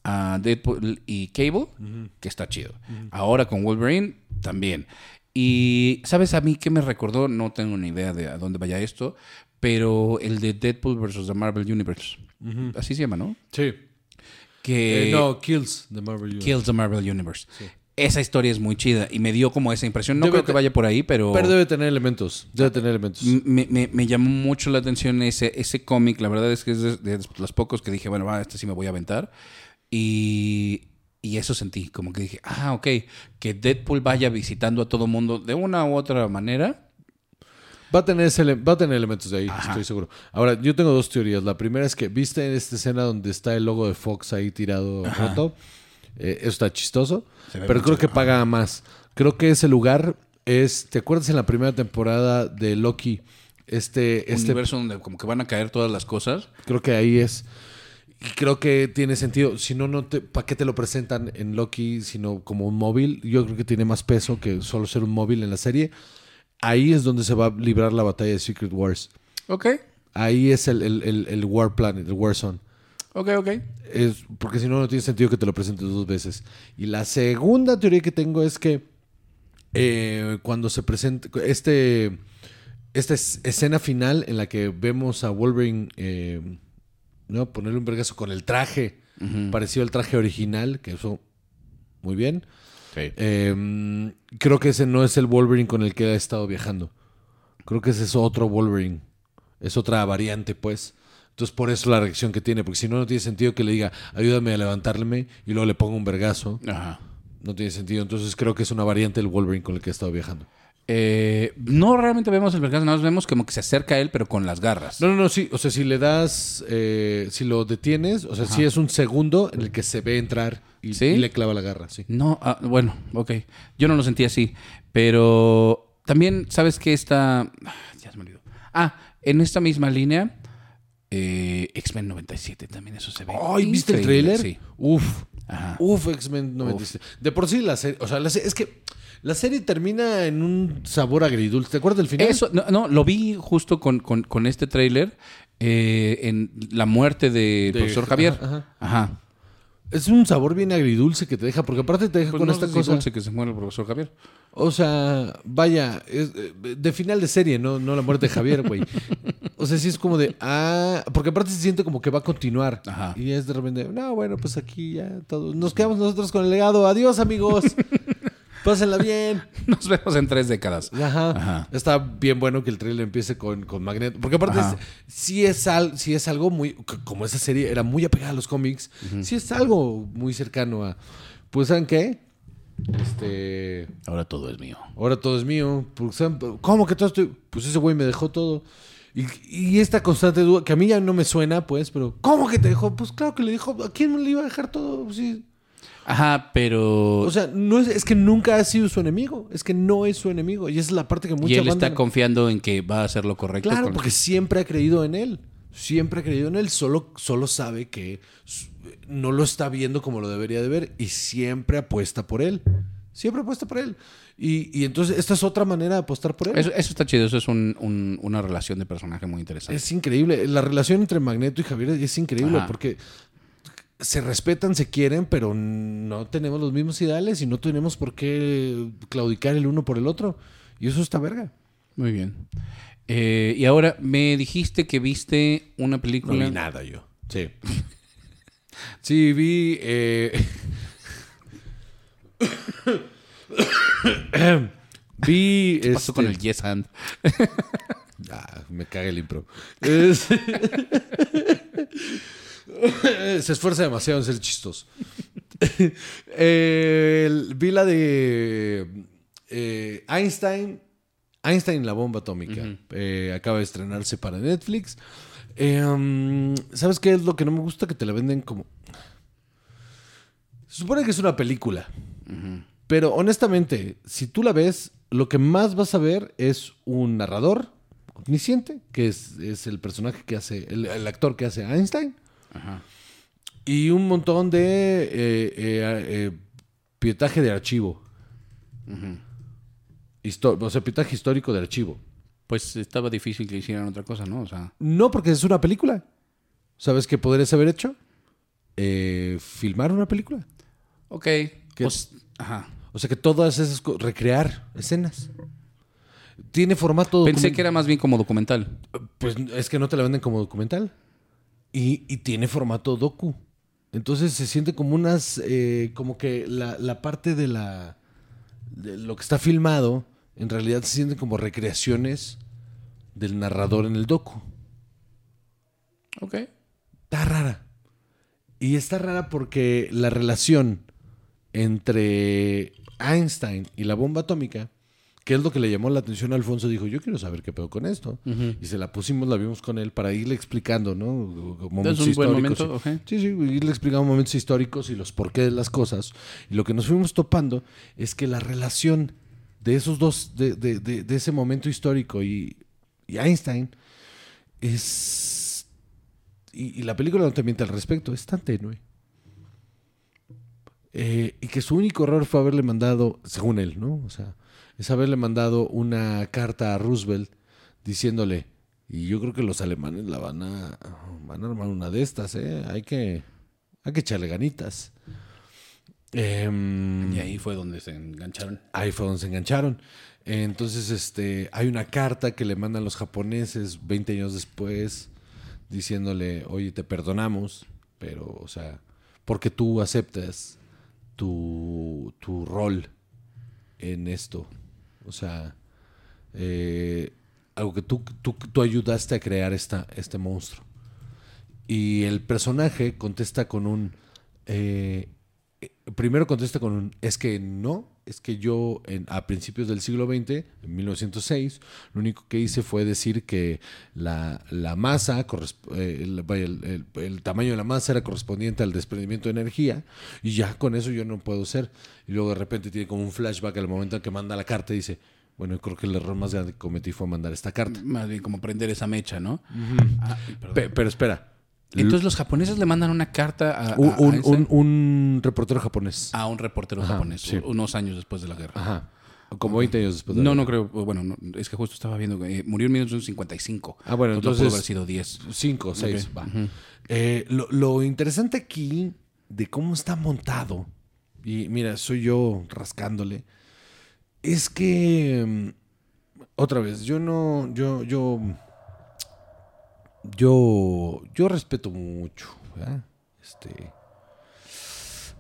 a Deadpool y Cable, que está chido. Ahora con Wolverine también. Y sabes a mí qué me recordó, no tengo ni idea de a dónde vaya esto, pero el de Deadpool versus the Marvel Universe. Así se llama, ¿no? Sí. que Eh, no, Kills de Marvel Universe. Kills the Marvel Universe. Esa historia es muy chida y me dio como esa impresión. No Debe creo que vaya por ahí, pero, Pero debe tener elementos. Debe tener elementos. me, me- me llamó mucho la atención ese, ese cómic. La verdad es que es de, de los pocos que dije, bueno, va, este sí me voy a aventar. Y, y eso sentí, como que dije, ah, ok, que Deadpool vaya visitando a todo mundo de una u otra manera. Va a tener, ese va a tener elementos de ahí, Ajá. estoy seguro. Ahora, yo tengo dos teorías. La primera es que, ¿viste esta escena donde está el logo de Fox ahí tirado roto? Eh, eso está chistoso. Pero creo que paga más. Creo que ese lugar es... ¿Te acuerdas en la primera temporada de Loki? Este, este universo donde como que van a caer todas las cosas. Creo que ahí es. Y creo que tiene sentido. Si no, no te, ¿para qué te lo presentan en Loki sino como un móvil? Yo creo que tiene más peso que solo ser un móvil en la serie. Ahí es donde se va a librar la batalla de Secret Wars. Ok, Ahí es el, el, el, el War Planet, el War Zone. Ok, ok. Es, porque si no, no tiene sentido que te lo presentes dos veces. Y la segunda teoría que tengo es que eh, cuando se presenta este, esta es- escena final en la que vemos a Wolverine eh, ¿no? ponerle un vergazo con el traje parecido al traje original, que eso muy bien. Eh, creo que ese no es el Wolverine con el que ha estado viajando. Creo que ese es otro Wolverine. Es otra variante, pues. Entonces, por eso la reacción que tiene. Porque si no, no tiene sentido que le diga, ayúdame a levantarme y luego le ponga un vergazo. Ajá. No tiene sentido. Entonces, creo que es una variante del Wolverine con el que ha estado viajando. Eh, no realmente vemos el vergazo, nada más vemos como que se acerca a él, pero con las garras. No, no, no, sí. O sea, si le das, eh, si lo detienes, o sea, sí es un segundo en el que se ve entrar y, ¿Sí? y le clava la garra, sí. No, ah, bueno, ok. Yo no lo sentí así. Pero también, ¿sabes qué está. ah, Ya se me olvidó. Ah, en esta misma línea, eh, X-Men 97 también eso se ve. Ay, ¿viste el trailer? Sí. Uf. Ajá. Uf, X-Men 97. De por sí la serie, o sea, la se- es que la serie termina en un sabor agridulce. ¿Te acuerdas del final? Eso, no, no, lo vi justo con, con- con este tráiler eh, en la muerte del De- profesor Javier. ajá, ajá. Ajá. Es un sabor bien agridulce que te deja, porque aparte te deja Pues con no esta cosa. dulce que se muere el profesor Javier. O sea, vaya, es, eh, de final de serie, no, no la muerte de Javier, güey. O sea, sí es como de, ah, porque aparte se siente como que va a continuar. Ajá. Y es de repente, no, bueno, pues aquí ya todos, nos quedamos nosotros con el legado. Adiós, amigos. Pásenla bien. [laughs] Nos vemos en tres décadas. Ajá. Ajá. Está bien bueno que el trailer empiece con, con Magneto. Porque aparte, es- sí, es al, sí es algo muy. Como esa serie era muy apegada a los cómics, sí es algo muy cercano a. Pues, ¿saben qué? Este. Ahora todo es mío. Ahora todo es mío. ¿Cómo que todo estoy.? Pues ese güey me dejó todo. Y, y esta constante duda, que a mí ya no me suena, pues, pero ¿cómo que te dejó? Pues claro que le dijo, ¿a quién le iba a dejar todo? Sí. Ajá, pero. O sea, no es, es que nunca ha sido su enemigo, es que no es su enemigo. Y esa es la parte que mucha y él banda está confiando en que va a hacer lo correcto. Claro, con- porque siempre ha creído en él. Siempre ha creído en él. Solo, solo sabe que no lo está viendo como lo debería de ver. Y siempre apuesta por él. Siempre apuesta por él. Y, y entonces esta es otra manera de apostar por él. Eso, eso está chido, eso es un- un- una relación de personaje muy interesante. Es increíble. La relación entre Magneto y Javier es increíble Ajá. porque se respetan, se quieren, pero no tenemos los mismos ideales y no tenemos por qué claudicar el uno por el otro. Y eso está verga. Muy bien. Eh, y ahora me dijiste que viste una No película. vi nada yo. Sí. [laughs] Sí, vi. eh, [coughs] [coughs] vi. ¿Qué pasó con este- el Yes And? [laughs] Ah, me caga el impro. Es- [laughs] [laughs] Se esfuerza demasiado en ser chistoso. [laughs] El- vi la de eh, Einstein. Einstein, la bomba atómica. Eh, acaba de estrenarse para Netflix. Eh, um, ¿Sabes qué es lo que no me gusta? Que te la venden como. Se supone que es una película. Pero honestamente, si tú la ves, lo que más vas a ver es un narrador omnisciente, que es, es el personaje que hace, el, el actor que hace Einstein, Ajá. y un montón de eh, eh, eh, pietaje de archivo. Histo- o sea, pietaje histórico de archivo. Pues estaba difícil que hicieran otra cosa, ¿no? O sea, No, porque es una película. ¿Sabes qué podrías haber hecho? Eh, filmar una película. ok. ¿Qué? Pues, ajá. O sea, que todas esas recrear escenas. Tiene formato. Pensé que era más bien como documental. Pues es que no te la venden como documental. Y, y tiene formato docu. Entonces se siente como unas, eh, como que la, la parte de la, de lo que está filmado, en realidad se sienten como recreaciones del narrador en el docu. Ok. Está rara. Y está rara porque la relación entre Einstein y la bomba atómica, que es lo que le llamó la atención a Alfonso, dijo, yo quiero saber qué pedo con esto. Y se la pusimos, la vimos con él para irle explicando, ¿no? Momentos Es un buen históricos momento. Sí, sí, irle explicando momentos históricos y los porqués de las cosas. Y lo que nos fuimos topando es que la relación de esos dos, de, de- de- de ese momento histórico y, y Einstein, es... Y, y la película no te miente al respecto, es tan tenue. Eh, y que su único error fue haberle mandado, según él, ¿no? O sea, es haberle mandado una carta a Roosevelt diciéndole, y yo creo que los alemanes la van a, van a armar una de estas, ¿eh? Hay que, hay que echarle ganitas. Em, Y ahí fue donde se engancharon. Ahí fue donde se engancharon. Entonces, este, hay una carta que le mandan los japoneses 20 años después, diciéndole, oye, te perdonamos, pero, o sea, porque tú aceptas tu, tu rol en esto. O sea, eh, algo que tú, tú, tú ayudaste a crear esta, este monstruo. Y el personaje contesta con un... eh, primero contesta con un... Es que no, es que yo en, a principios del siglo XX, en 1906, lo único que hice fue decir que la, la masa, eh, el, el- el- el tamaño de la masa era correspondiente al desprendimiento de energía y ya con eso yo no puedo ser. Y luego de repente tiene como un flashback al momento en que manda la carta y dice, bueno, creo que el error más grande que cometí fue mandar esta carta. Más bien como prender esa mecha, ¿no? Ah, pero espera. Entonces los japoneses le mandan una carta a, a- Un, a un- Einstein? un- un reportero japonés. a un reportero Ajá, japonés, sí. unos años después de la guerra. Ajá. Como 20 años después de No, no creo. Bueno, no, es que justo estaba viendo eh, murió en 1955. Ah, bueno, No entonces- pudo haber sido 10. Cinco o seis, Ok. va. Eh, lo, lo interesante aquí de cómo está montado, y mira, soy yo rascándole, es que, mm, otra vez, yo no, yo, yo, yo, yo respeto mucho, ¿verdad? Este,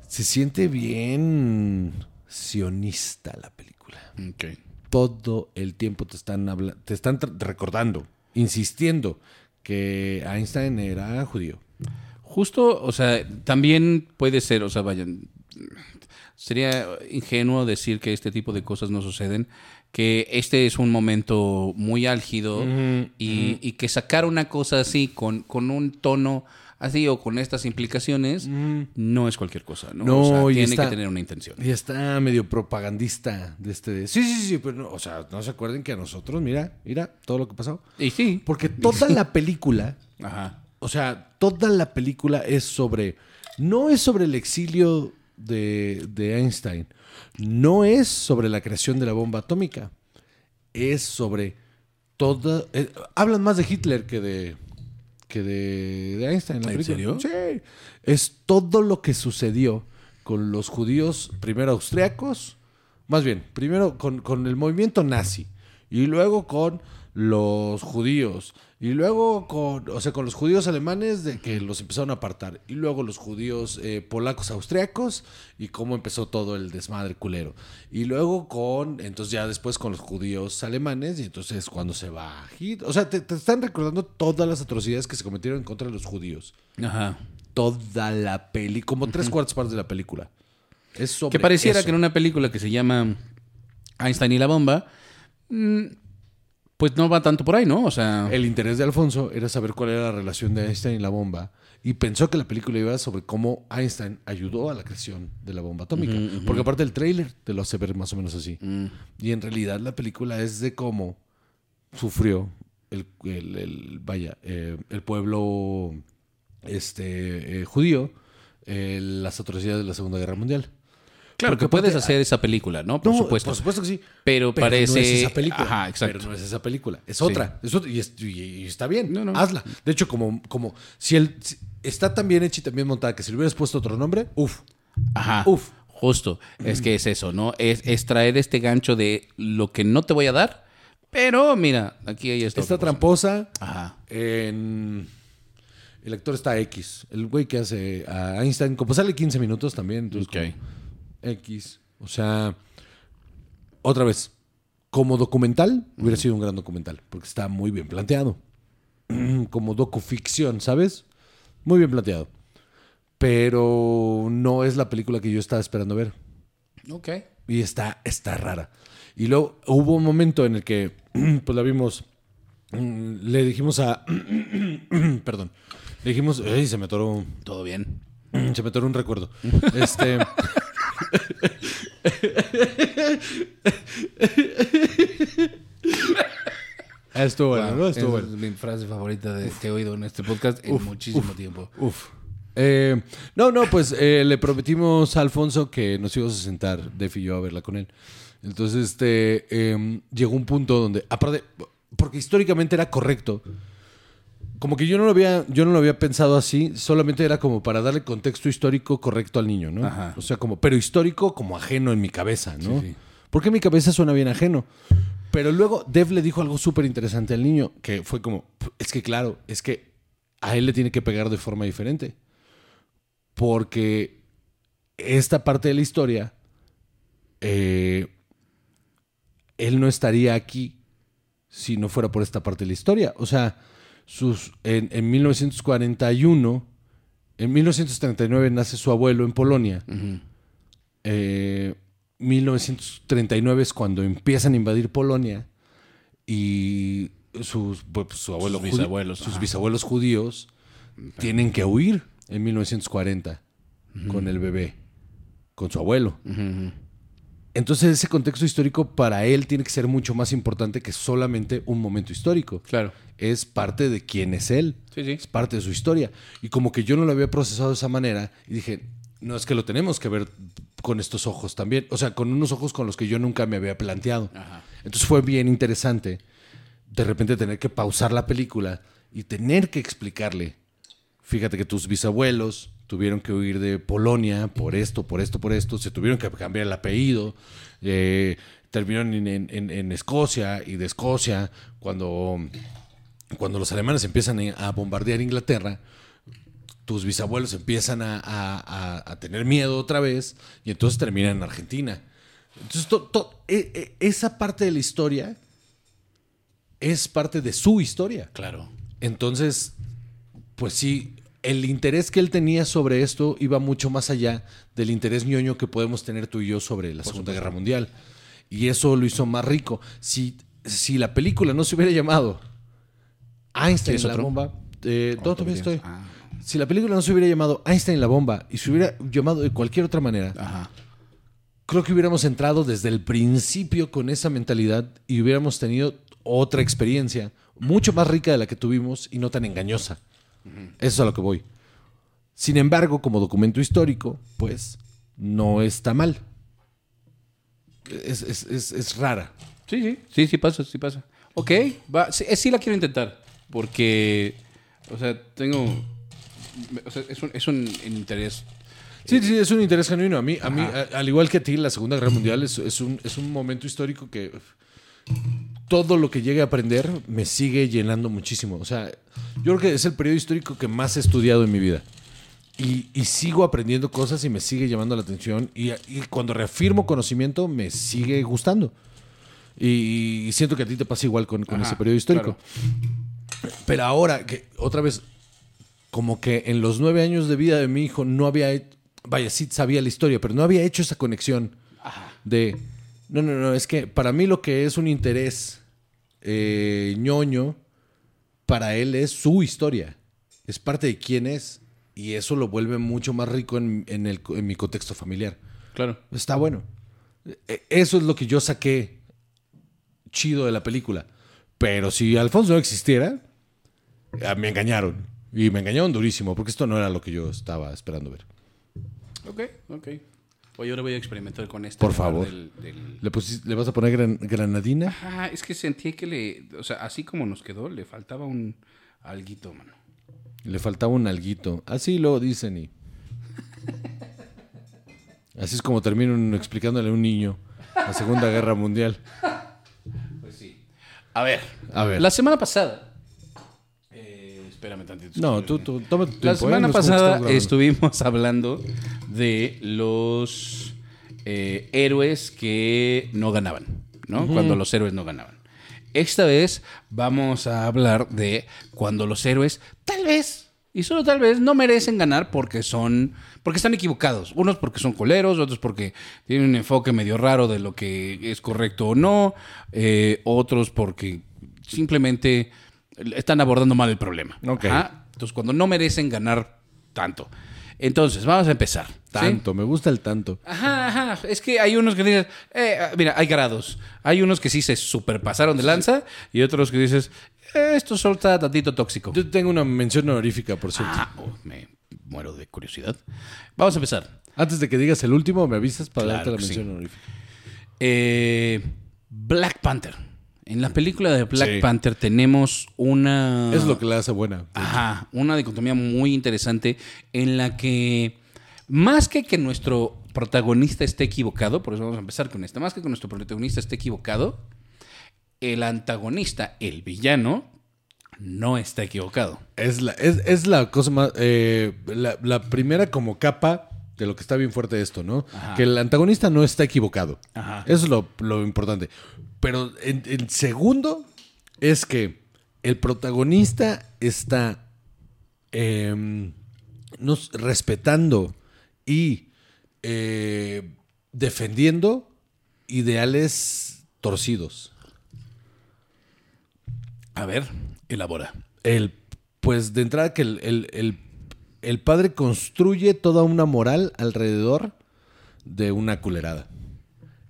se siente bien sionista la película Ok. todo el tiempo te están habla- te están recordando, insistiendo que Einstein era judío. Justo, o sea, también puede ser, o sea, vayan, sería ingenuo decir que este tipo de cosas no suceden, que este es un momento muy álgido y, y que sacar una cosa así con, con un tono así o con estas implicaciones no es cualquier cosa, ¿no? No, o sea, tiene está- que tener una intención. Y está medio propagandista de este de, sí, sí, sí, pero no, o sea, no se acuerden que a nosotros, mira, mira todo lo que pasó. Y sí, Porque toda la [laughs] película, ajá. o sea, toda la película es sobre, no es sobre el exilio de, de Einstein, no es sobre la creación de la bomba atómica, es sobre toda, eh, hablan más de Hitler que de, que de, de Einstein. en la ¿En película. serio? Sí, es todo lo que sucedió con los judíos, primero austriacos, más bien, primero con, con el movimiento nazi, y luego con los judíos, y luego con, o sea, con los judíos alemanes de que los empezaron a apartar, y luego los judíos eh, polacos austriacos, y cómo empezó todo el desmadre culero. Y luego con, entonces ya después con los judíos alemanes, y entonces cuando se va Hitler, o sea, te, te están recordando todas las atrocidades que se cometieron en contra de los judíos. Ajá. Toda la peli, como tres cuartas partes de la película. Es sobre Que pareciera eso. que en una película que se llama Einstein y la bomba, mm, pues no va tanto por ahí, ¿no? O sea, El interés de Alfonso era saber cuál era la relación de Einstein y la bomba. Y pensó que la película iba sobre cómo Einstein ayudó a la creación de la bomba atómica. Porque aparte el tráiler te lo hace ver más o menos así. mm, Y en realidad la película es de cómo sufrió el, el- el- vaya, eh, el pueblo este, eh, judío eh, las atrocidades de la Segunda Guerra Mundial. Claro Porque que puedes hacer esa película, ¿no? Por No, supuesto. Por supuesto que sí. Pero parece- no es esa película. Ajá, exacto. Pero no es esa película. Es otra. Es otra. Y, es- y- y está bien. No, no. Hazla. De hecho, como, como si el si- está tan bien hecha y tan bien montada que si le hubieras puesto otro nombre, uff. Ajá. Uf. Justo. Es que es eso, ¿no? Es, es traer este gancho de lo que no te voy a dar, pero mira, aquí hay esto. Está tramposa Ajá. en, El actor está X. El güey que hace a Einstein, como sale 15 minutos también. Entonces, Ok. como X. O sea, otra vez, como documental, hubiera sido un gran documental, porque está muy bien planteado. [clears throat] Como docuficción, ¿sabes? Muy bien planteado. Pero no es la película que yo estaba esperando ver. Ok. Y está, está rara. Y luego hubo un momento en el que, [clears throat] pues la vimos, le dijimos a, [clears throat] perdón, le dijimos, ay, se me atoró, Todo bien. se me atoró un recuerdo. [laughs] Este, estuvo bueno, ¿no? Estuvo bueno. es mi frase favorita de, que he oído en este podcast en muchísimo tiempo. Uf. Eh, no, no, pues eh, le prometimos a Alfonso que nos íbamos a sentar, Def y yo, a verla con él. Entonces, este, eh, llegó un punto donde, aparte, porque históricamente era correcto, como que yo no lo había, yo no lo había pensado así, solamente era como para darle contexto histórico correcto al niño, ¿no? Ajá. O sea, como, pero histórico como ajeno en mi cabeza, ¿no? Sí, sí. Porque mi cabeza suena bien ajeno. Pero luego Dev le dijo algo súper interesante al niño, que fue como, es que claro, es que a él le tiene que pegar de forma diferente. Porque esta parte de la historia, eh, él no estaría aquí si no fuera por esta parte de la historia. O sea, sus, en, en 1941, en 1939 nace su abuelo en Polonia. Eh, 1939 es cuando empiezan a invadir Polonia y sus, pues, su abuelo Sus bisabuelos, sus ajá. bisabuelos judíos tienen que huir en 1940 con el bebé, con su abuelo. Entonces ese contexto histórico para él tiene que ser mucho más importante que solamente un momento histórico. Claro. Es parte de quién es él. Sí, sí. Es parte de su historia. Y como que yo no lo había procesado de esa manera y dije, no, es que lo tenemos que ver con estos ojos también. O sea, con unos ojos con los que yo nunca me había planteado. Ajá. Entonces fue bien interesante de repente tener que pausar la película y tener que explicarle, fíjate que tus bisabuelos tuvieron que huir de Polonia por esto, por esto, por esto, se tuvieron que cambiar el apellido, eh, terminaron en, en- en- Escocia y de Escocia, cuando, cuando los alemanes empiezan a bombardear Inglaterra, tus bisabuelos empiezan a, a- a- a tener miedo otra vez y entonces terminan en Argentina. Entonces, to- to- e- e- esa parte de la historia es parte de su historia. Claro. Entonces, pues sí, el interés que él tenía sobre esto iba mucho más allá del interés ñoño que podemos tener tú y yo sobre la Segunda Guerra Mundial. Y eso lo hizo más rico. Si, si la película no se hubiera llamado Einstein ¿Tienes la bomba, eh, no, todavía estoy. Ah, Si la película no se hubiera llamado Einstein la bomba y se hubiera llamado de cualquier otra manera, ajá. creo que hubiéramos entrado desde el principio con esa mentalidad y hubiéramos tenido otra experiencia mucho más rica de la que tuvimos y no tan engañosa. Eso es a lo que voy. Sin embargo, como documento histórico, pues no está mal. Es, es- es- es rara. Sí, sí. Sí, sí pasa, sí pasa. Ok, va. Sí, eh, sí la quiero intentar. Porque, o sea, tengo... O sea, es un, es un interés... Sí, sí, es un interés genuino. A mí, a mí a- al igual que a ti, la Segunda Guerra Mundial es, es un, es un momento histórico que todo lo que llegue a aprender me sigue llenando muchísimo. O sea, yo creo que es el periodo histórico que más he estudiado en mi vida. Y, y sigo aprendiendo cosas y me sigue llamando la atención. Y, y cuando reafirmo conocimiento, me sigue gustando. Y, siento que a ti te pasa igual con, con Ajá, ese periodo histórico. claro. Pero ahora, que otra vez, como que en los nueve años de vida de mi hijo no había, vaya, sí sabía la historia, pero no había hecho esa conexión de, no, no, no, es que para mí lo que es un interés eh, ñoño, para él es su historia, es parte de quién es, y eso lo vuelve mucho más rico en, en el- en mi contexto familiar. Claro. Está bueno. E- Eso es lo que yo saqué chido de la película. Pero si Alfonso no existiera, eh, me engañaron. Y me engañaron durísimo, porque esto no era lo que yo estaba esperando ver. Ok, ok. Oye, ahora voy a experimentar con esto. Por favor. del- del- ¿Le, vas a poner gran- granadina? Ah, es que sentí que le... O sea, así como nos quedó, le faltaba un alguito, mano. Le faltaba un alguito. Así lo dicen y... Así es como termino un- explicándole a un niño la Segunda Guerra Mundial. Pues sí. A ver. A ver. La semana pasada Espérame tantito. No, tú, tú, toma tu tiempo. La ¿eh? semana que pasada estuvimos hablando de los eh, héroes que no ganaban, ¿no? Cuando los héroes no ganaban. Esta vez vamos a hablar de cuando los héroes tal vez y solo tal vez no merecen ganar porque son porque están equivocados. Unos porque son coleros, otros porque tienen un enfoque medio raro de lo que es correcto o no, eh, otros porque simplemente están abordando mal el problema. Ajá. Entonces, cuando no merecen ganar tanto. Entonces, vamos a empezar. ¿sí? Tanto, me gusta el tanto. Ajá, ajá. Es que hay unos que dices, eh, ah, mira, hay grados. Hay unos que sí se superpasaron de lanza y otros que dices, eh, esto solo está tantito tóxico. Yo tengo una mención honorífica, por cierto. Ah, oh, me muero de curiosidad. Vamos a empezar. Antes de que digas el último, me avisas para Claro darte la que sí. mención honorífica. Eh, Black Panther. En la película de Black Sí. Panther tenemos una... Es lo que la hace buena. Ajá, una dicotomía muy interesante en la que más que que nuestro protagonista esté equivocado, por eso vamos a empezar con esta, más que que nuestro protagonista esté equivocado, el antagonista, el villano, no está equivocado. Es la, es, es la cosa más. eh, la, la primera como capa de lo que está bien fuerte esto, ¿no? Ajá. Que el antagonista no está equivocado. Ajá. Eso es lo, lo importante. Pero en- el segundo es que el protagonista está em, nos, respetando y eh, defendiendo ideales torcidos. A ver, elabora. El, pues de entrada que el, el- el- el padre construye toda una moral alrededor de una culerada.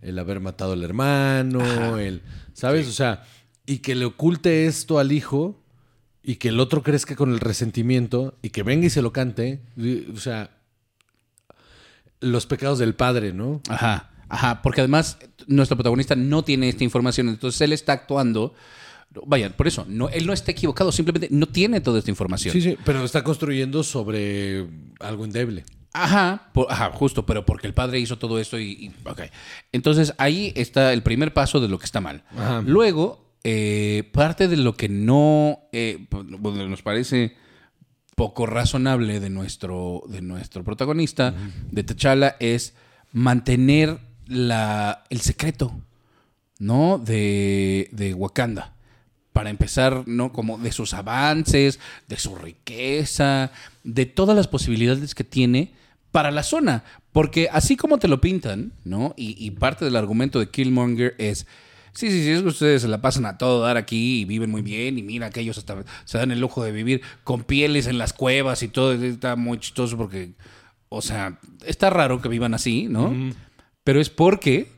El haber matado al hermano, el, ¿sabes? O sea, y que le oculte esto al hijo y que el otro crezca con el resentimiento y que venga y se lo cante. y- O sea, los pecados del padre, ¿no? Ajá, ajá, porque además nuestro protagonista no tiene esta información, entonces él está actuando. Vaya, por eso, no, él no está equivocado, simplemente no tiene toda esta información. Sí, sí, pero está construyendo sobre algo endeble. Ajá, por- ajá, justo, pero porque el padre hizo todo esto y, y- ok. Entonces ahí está el primer paso de lo que está mal. Ajá. Luego, eh, parte de lo que no eh, pues, nos parece poco razonable de nuestro, de nuestro protagonista, de T'Challa, es mantener la, el secreto, ¿no? De, de Wakanda. Para empezar, ¿no? Como de sus avances, de su riqueza, de todas las posibilidades que tiene para la zona. Porque así como te lo pintan, ¿no? Y, y parte del argumento de Killmonger es. Sí, sí, sí, es que ustedes se la pasan a todo dar aquí y viven muy bien. Y mira que ellos hasta se dan el lujo de vivir con pieles en las cuevas y todo. Está muy chistoso porque, o sea, está raro que vivan así, ¿no? Pero es porque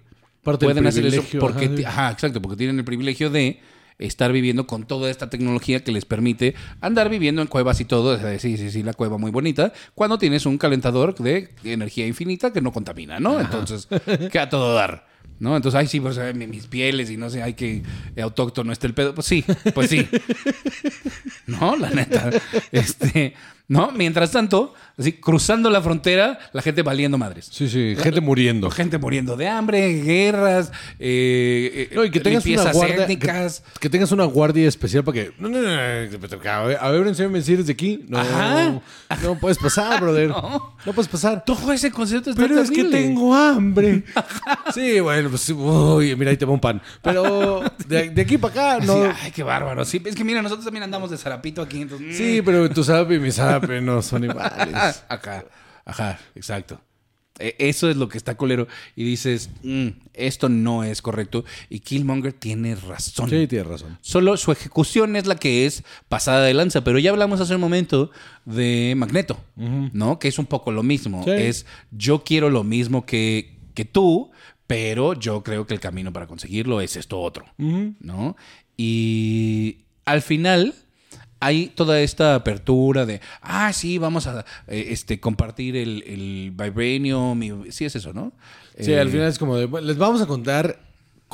Parte pueden hacer eso porque, ajá. ajá, exacto, porque tienen el privilegio de estar viviendo con toda esta tecnología que les permite andar viviendo en cuevas y todo. Sí, sí, sí, la cueva muy bonita. Cuando tienes un calentador de energía infinita que no contamina, ¿no? Entonces, queda todo dar. ¿No? Entonces, ay, sí, pues mi- mis pieles y no sé, hay que autóctono este el pedo. Pues sí, pues sí. [laughs] ¿No? La neta. Este, ¿no? Mientras tanto, así cruzando la frontera, la gente valiendo madres. Sí, sí, gente muriendo. Gente muriendo de hambre, guerras, eh, eh, No, y que tengas una guardia. Que, étnicas. que tengas una guardia especial para que. No, no, no. no, A ver, enséñame si eres de aquí. No. Ajá. No puedes pasar, brother. [laughs] No. No, puedes pasar. Todo ese concepto está Pero es que terrible. tengo hambre. [laughs] Sí, bueno, pues. Uy, mira, ahí te va un pan. Pero [laughs] de, de aquí para acá, Sí, no. ay, qué bárbaro. Sí, es que mira, nosotros también andamos de zarapito aquí. Entonces, mm. Sí, pero tu sape y mi sape no son iguales. Ajá, ajá, exacto. E- Eso es lo que está colero. Y dices, mm, esto no es correcto. Y Killmonger tiene razón. Sí, tienes razón. Solo su ejecución es la que es pasada de lanza. Pero ya hablamos hace un momento de Magneto, ¿no? Que es un poco lo mismo. Sí. Es yo quiero lo mismo que, que tú, pero yo creo que el camino para conseguirlo es esto otro, ¿no? Y al final hay toda esta apertura de, ah, sí, vamos a eh, este, compartir el, el vibranium. y- sí, es eso, ¿no? Sí, Eh, al final es como de. les vamos a contar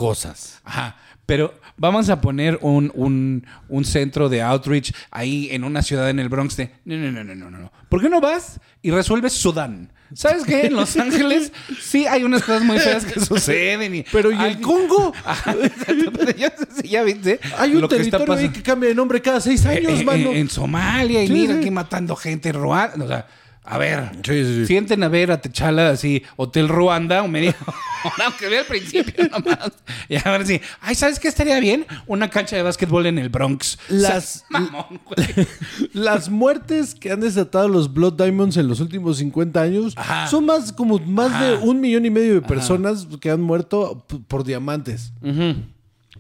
cosas. Ajá. Pero vamos a poner un, un- un centro de outreach ahí en una ciudad en el Bronx de... No, no, no, no, no, no. ¿Por qué no vas y resuelves Sudán? ¿Sabes qué? En Los [laughs] Ángeles sí hay unas cosas muy feas que suceden. Y Pero ¿y el Congo? [laughs] Ajá, ya, ya viste Hay un lo que está territorio ahí que cambia de nombre cada seis años, Eh, eh, mano. en Somalia y Sí, mira sí. aquí matando gente en Ruanda. O sea, a ver, Sí, sí, sí. sienten a ver a Techala así, Hotel Ruanda, o medio, [laughs] [laughs] aunque vea al principio nomás. Y a ver si, ay, ¿sabes qué estaría bien? Una cancha de básquetbol en el Bronx. Las- [laughs] mamón. Las muertes que han desatado los Blood Diamonds en los últimos 50 años Ajá. son más como más Ajá. de un millón y medio de personas que han muerto por diamantes.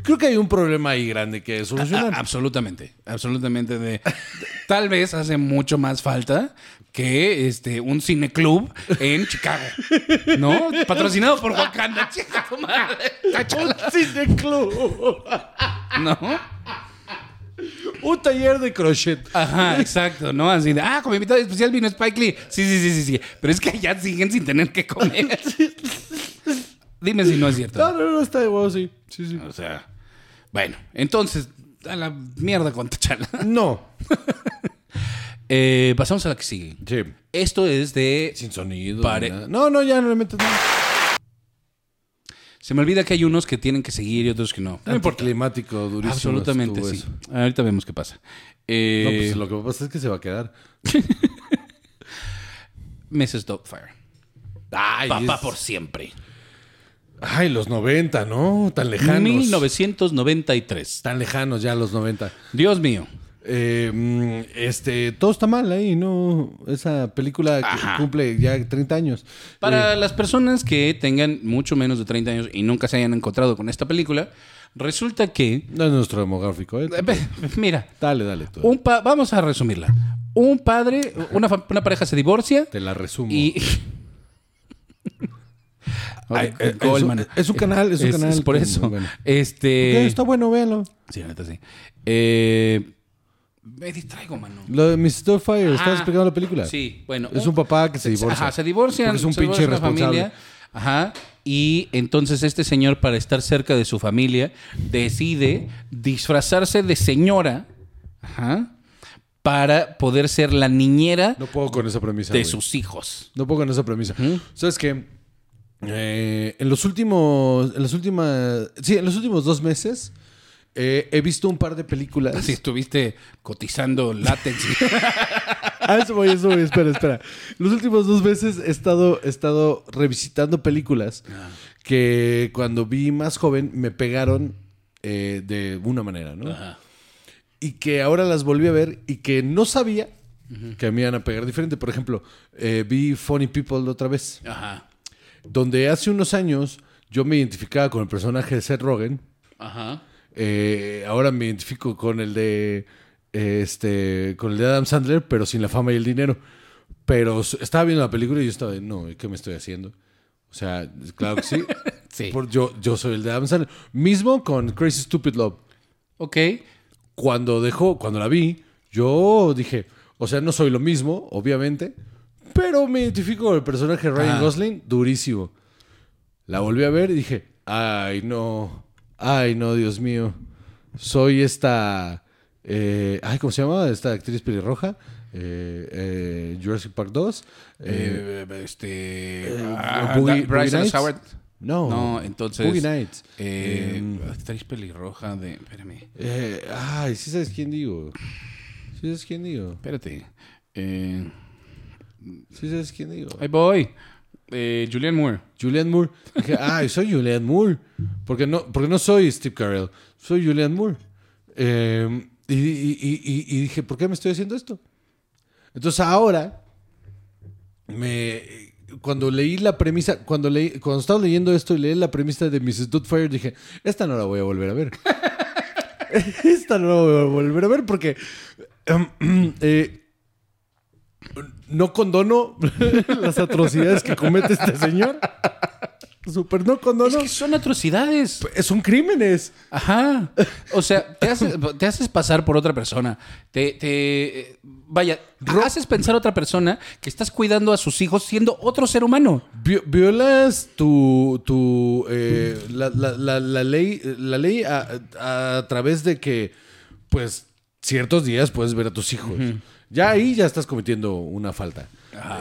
Creo que hay un problema ahí grande que solucionar. A- absolutamente, absolutamente. De, tal vez hace mucho más falta que este un cineclub en Chicago, ¿no? [laughs] Patrocinado por Wakanda, chica tu madre. Cáchala, Cine club. ¿no? un taller de crochet. Ajá, exacto, ¿no? Así de, ah, como invitado especial vino Spike Lee. Sí, sí, sí, sí, sí. Pero es que allá siguen sin tener que comer. [laughs] Dime si no es cierto. No, no, no, está de huevo, sí. Sí, sí. O sea, bueno, entonces, a la mierda con Tachala. No. [laughs] Eh, pasamos a la que sigue. Sí. Esto es de Sin sonido. Pare- ni nada. No, no, ya no le metes nada. Se me olvida que hay unos que tienen que seguir y otros que no. No importa. Climático, durísimo. Absolutamente sí. eso. Ahorita vemos qué pasa. Eh, No, pues lo que pasa es que se va a quedar. [laughs] Mrs. Doubtfire. Ay, Papá es- por siempre. Ay, los 90, ¿no? Tan lejanos. 1993. Tan lejanos ya los 90. Dios mío. Eh, mm, este, todo está mal ahí, ¿no? Esa película Ajá. cumple ya 30 años. Para Eh, las personas que tengan mucho menos de 30 años y nunca se hayan encontrado con esta película, resulta que... no es nuestro demográfico, ¿eh? Mira, Dale, dale. tú. un pa- vamos a resumirla. Un padre, una, una pareja se divorcia Te la resumo. y... [laughs] Ay, eh, Goldman. es un- es un canal, es un canal por con- eso. bueno. Este... Está bueno, véanlo. Sí, la neta sí. Eh, me distraigo, mano. Lo de Mrs. Doubtfire, estás explicando la película. Sí, bueno. Es un papá que se divorcia. Ajá, se divorcian. Es un se pinche irresponsable. Ajá. Y entonces este señor, para estar cerca de su familia, decide disfrazarse de señora. Ajá. Para poder ser la niñera No puedo con esa premisa. de güey. sus hijos. No puedo con esa premisa. ¿Sabes qué? Eh, en los últimos. En las últimas. Sí, en los últimos dos meses. Eh, he visto un par de películas. Así estuviste cotizando látex. [laughs] Ah, eso voy, eso voy. Espera, espera. Los últimos dos meses he estado, he estado revisitando películas que cuando vi más joven me pegaron eh, de una manera, ¿no? Ajá. Y que ahora las volví a ver y que no sabía que me iban a pegar diferente. Por ejemplo, eh, vi Funny People otra vez, Ajá. donde hace unos años yo me identificaba con el personaje de Seth Rogen. Ajá. Eh, ahora me identifico con el de eh, este con el de Adam Sandler, pero sin la fama y el dinero. Pero estaba viendo la película y yo estaba de, no, ¿qué me estoy haciendo? O sea, claro que sí. [laughs] Sí. Por- yo, yo soy el de Adam Sandler. Mismo con Crazy Stupid Love. Ok. Cuando dejó, cuando la vi, yo dije, o sea, no soy lo mismo, obviamente, pero me identifico con el personaje de Ryan Ah. Gosling durísimo. La volví a ver y dije, ay, no, ay, no, Dios mío. Soy esta, eh, ay, ¿cómo se llama? Esta actriz pelirroja, eh, eh, Jurassic Park 2. eh, Eh, este. ah, Boogie-. Howard. no, No, entonces. Boogie Nights. Eh, Em, actriz pelirroja de. Espérame. eh, ay, sí sabes quién digo. Sí sabes quién digo. Espérate. Eh, Sí sabes quién digo. ahí voy. Eh, Julianne Moore. Julianne Moore. Dije, [laughs] ay, soy Julianne Moore. Porque no, porque no soy Steve Carell, soy Julianne Moore. Eh, y, y- y- y- y dije, ¿por qué me estoy haciendo esto? Entonces ahora, me, cuando leí la premisa, cuando, leí, cuando estaba leyendo esto y leí la premisa de Mrs. Doubtfire, dije, esta no la voy a volver a ver. [laughs] esta no la voy a volver a ver porque [clears throat] eh, no condono [laughs] las atrocidades que comete este señor. Súper no condono. Es que son atrocidades. Son crímenes. Ajá. O sea, te haces, te haces pasar por otra persona. Te, te- vaya, haces pensar a otra persona que estás cuidando a sus hijos siendo otro ser humano. Vi- violas tu, tu eh, la, la- la- la ley, la ley a, a través de que, pues, ciertos días puedes ver a tus hijos. Ya ahí ya estás cometiendo una falta.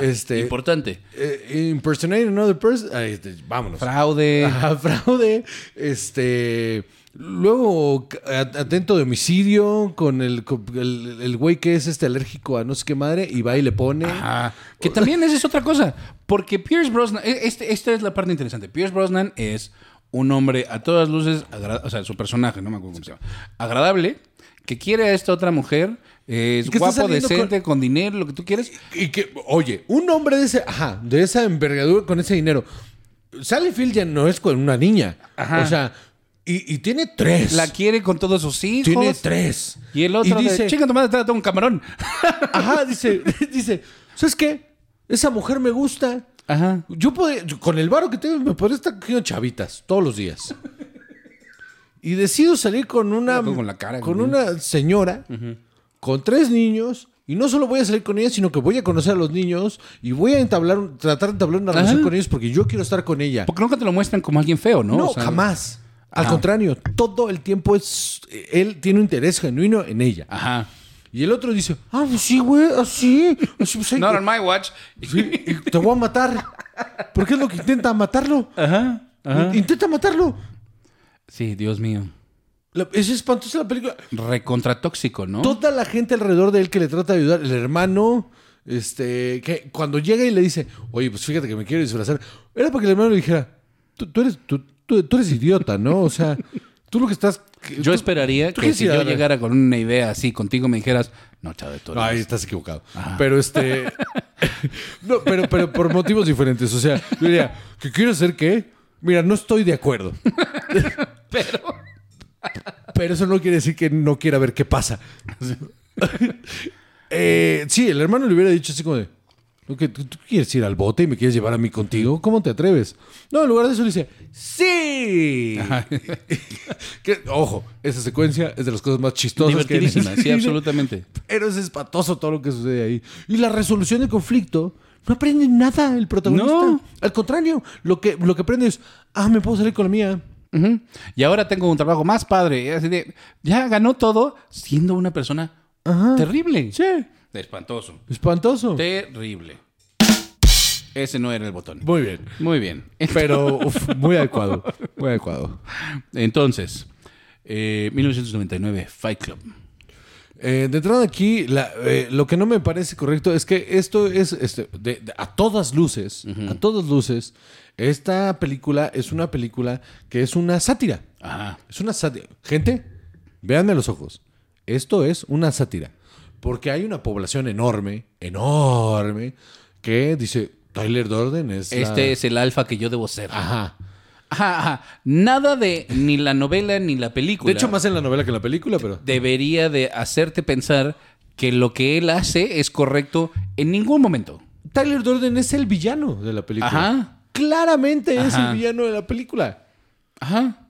este, Importante. eh, impersonating another person. este, vámonos. Fraude. Ajá, [laughs] fraude. Este. Luego, atento de homicidio con el, con el, el güey que es este alérgico a no sé qué madre y va y le pone. Ajá. Que también esa es otra cosa. Porque Pierce Brosnan, e- este, esta es la parte interesante. Pierce Brosnan es un hombre a todas luces, o sea, su personaje, no me acuerdo cómo se llama, agradable, que quiere a esta otra mujer, es guapo, decente, con... dinero, lo que tú quieres. Y que, oye, un hombre de ese, ajá, de esa envergadura con ese dinero. Sally Field ya no es con una niña. Ajá. O sea, y, y tiene tres. La quiere con todos sus hijos. tiene tres. Y el otro Y dice, chinga tu madre, trata un camarón. [laughs] ajá, dice, [laughs] dice, ¿sabes qué? Esa mujer me gusta. Ajá. Yo podría- yo con el varo que tengo, me podría estar cogiendo chavitas todos los días. Y decido salir con una, Con la cara, con una señora, con tres niños, y no solo voy a salir con ella, sino que voy a conocer a los niños y voy a entablar, tratar de entablar una relación Ajá. con ellos porque yo quiero estar con ella. Porque nunca te lo muestran como alguien feo, ¿no? No, O sea, jamás. Al Ajá. contrario, todo el tiempo es. Él tiene un interés genuino en ella. Ajá. Y el otro dice: Ah, pues sí, güey, así. así pues, Not on my watch. sí, te voy a matar. Porque es lo que intenta matarlo. Ajá. Ajá. Intenta matarlo. Sí, Dios mío. La- es espantosa la película. Recontra tóxico, ¿no? Toda la gente alrededor de él que le trata de ayudar, el hermano, este, que cuando llega y le dice, oye, pues fíjate que me quiero disfrazar, era para que el hermano le dijera, tú, tú eres, tú, tú- tú eres idiota, ¿no? O sea, tú lo que estás... Yo esperaría que si yo llegara con una idea así contigo me dijeras, no, chavo, tú No, ahí eres- estás equivocado. Pero este. [laughs] no, pero, pero por motivos diferentes. O sea, yo diría, ¿qué quiero hacer qué? Mira, no estoy de acuerdo. [laughs] Pero... Pero eso no quiere decir que no quiera ver qué pasa. [laughs] Eh, sí, el hermano le hubiera dicho así como de. "¿Tú ¿Tú, quieres ir al bote y me quieres llevar a mí contigo? ¿Cómo te atreves? No, en lugar de eso le dice, ¡Sí! [laughs] Que, ojo, esa secuencia es de las cosas más chistosas que hay sí, absolutamente. Pero es espantoso todo lo que sucede ahí. Y la resolución del conflicto no aprende nada el protagonista. No. Al contrario, lo que, lo que aprende es, ah, me puedo salir con la mía. Y ahora tengo un trabajo más padre. Así de, ya ganó todo siendo una persona terrible. Sí. Espantoso. Espantoso. Terrible. Ese no era el botón. Muy bien. Muy bien. Pero uf, muy adecuado. Muy adecuado. Entonces, eh, 1999, Fight Club. Eh, de entrada aquí, la- eh, lo que no me parece correcto es que esto es este, de- de- a todas luces, a todas luces, esta película es una película que es una sátira. Ajá. Es una sátira. Gente, véanme a los ojos. Esto es una sátira. Porque hay una población enorme, enorme, que dice, Tyler Durden es la- Este es el alfa que yo debo ser. Ajá. Ajá, ajá. Nada de ni la novela ni la película. De hecho, más en la novela que en la película, pero... debería de hacerte pensar que lo que él hace es correcto en ningún momento. Tyler Durden es el villano de la película. Ajá. Claramente es Ajá. el villano de la película. Ajá.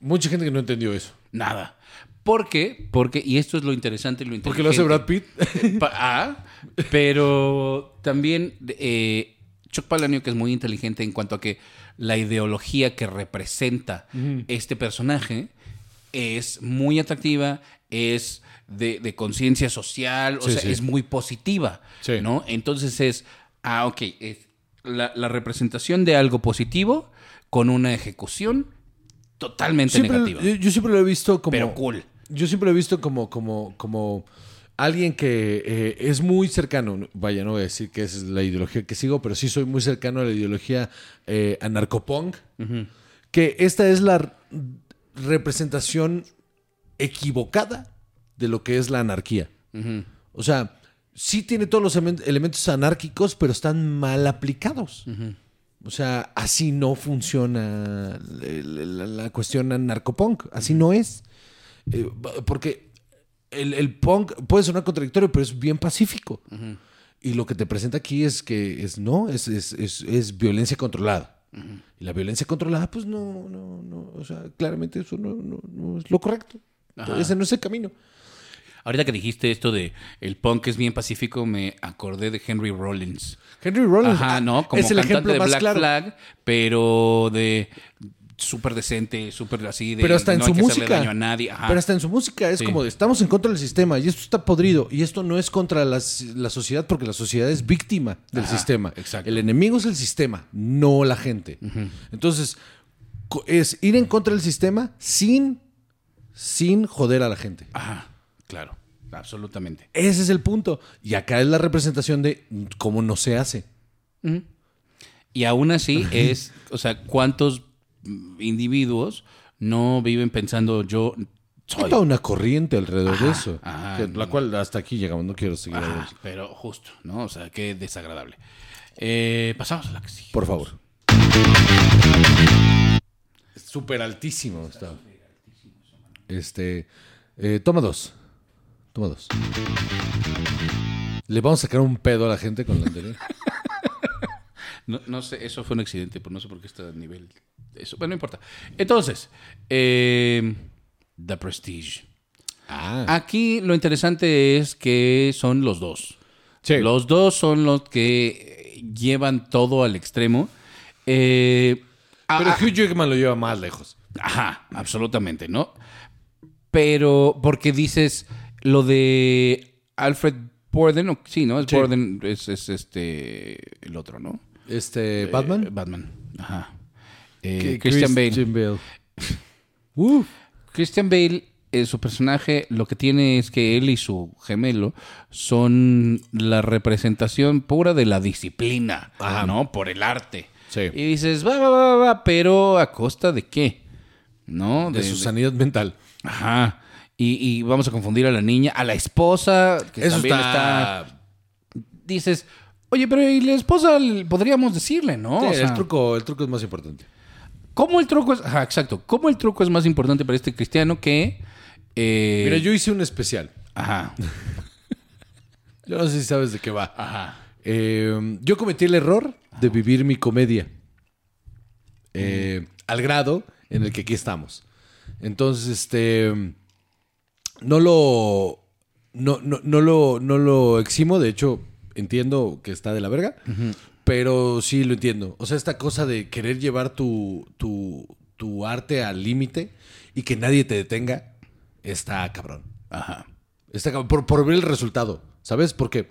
Mucha gente que no entendió eso. Nada. ¿Por qué? Porque, y esto es lo interesante y lo Porque lo hace. Brad Pitt. [laughs] Ah, pero también eh, Chuck Palahniuk es muy inteligente en cuanto a que la ideología que representa este personaje es muy atractiva, es de, de conciencia social, o Sí, sea, sí. es muy positiva, Sí. ¿no? Entonces es, ah, ok, es la, la representación de algo positivo con una ejecución totalmente Siempre- negativa. yo, yo siempre lo he visto como... Pero cool. Yo siempre lo he visto como, como, como alguien que eh, es muy cercano. Vaya, no voy a decir que es la ideología que sigo, pero sí soy muy cercano a la ideología eh, anarcopunk. Que esta es la representación equivocada de lo que es la anarquía. O sea, sí tiene todos los elemen- elementos anárquicos, pero están mal aplicados. O sea, así no funciona la, la- la cuestión anarcopunk. Así no es. Eh, porque el, el punk puede sonar contradictorio, pero es bien pacífico. Y lo que te presenta aquí es que es no, es, es, es- es violencia controlada. Y la violencia controlada, pues no, no, no, o sea, claramente eso no, no, no es lo correcto. Ajá. Ese no es el camino. Ahorita que dijiste esto de el punk es bien pacífico, me acordé de Henry Rollins. Henry Rollins Ajá, ¿no? Como es el cantante ejemplo de más Black claro. Flag, pero de súper decente, súper así de Pero hasta en no su hay que hacerle música. daño a nadie. Ajá. Pero hasta en su música es Sí. como de, estamos en contra del sistema y esto está podrido y esto no es contra las- la sociedad porque la sociedad es víctima del Ajá, sistema. exacto. El enemigo es el sistema, no la gente. Entonces, es ir en contra del sistema sin, sin joder a la gente. Ajá, claro, absolutamente. Ese es el punto. Y acá es la representación de cómo no se hace. Y aún así es, o sea, ¿cuántos individuos no viven pensando yo Hay soy? toda una corriente alrededor de eso. ajá. que- la cual hasta aquí llegamos, no quiero seguir. Ajá, pero justo, ¿no? O sea, qué desagradable. Eh, pasamos a la que sigue. Por favor. Súper altísimo está. Este. eh, toma dos. Toma dos. Le vamos a sacar un pedo a la gente con la anterior. No, no sé, eso fue un accidente, pero no sé por qué está a nivel. Eso, bueno, no importa. Entonces, eh, The Prestige. Ah. Aquí lo interesante es que son los dos. Sí. Los dos son los que llevan todo al extremo. Eh, Pero Hugh Jackman lo lleva más lejos. Ajá, absolutamente, ¿no? Pero porque dices lo de Alfred Borden, o- sí, ¿no? Es Sí. Borden es, es este el otro, ¿no? Este. Eh, Batman. Batman. Ajá. Eh, Christian Bale. Christian Bale. [laughs] Uf. Christian Bale, eh, su personaje, lo que tiene es que él y su gemelo son la representación pura de la disciplina, Ajá. ¿no? Por el arte. Sí. Y dices, va, va, va, va, pero a costa de qué? ¿No? De su sanidad mental. Ajá. Y, y vamos a confundir a la niña, a la esposa, que Eso también está. está... Dices, oye, pero ¿y la esposa? Podríamos decirle, ¿no? Sí, O sea, el, truco, el truco es más importante. ¿Cómo el truco es...? Ajá, exacto. ¿Cómo el truco es más importante para este cristiano que... eh, Mira, yo hice un especial. Ajá. [laughs] Yo no sé si sabes de qué va. Ajá. Eh, yo cometí el error de vivir mi comedia. Eh, Al grado en el que aquí estamos. Entonces, este. No lo. No, no, no lo, no lo eximo. De hecho, entiendo que está de la verga. Pero sí lo entiendo. O sea, esta cosa de querer llevar tu, tu, tu arte al límite y que nadie te detenga, está cabrón. Ajá. Está cabrón, por, por ver el resultado, ¿sabes? Porque,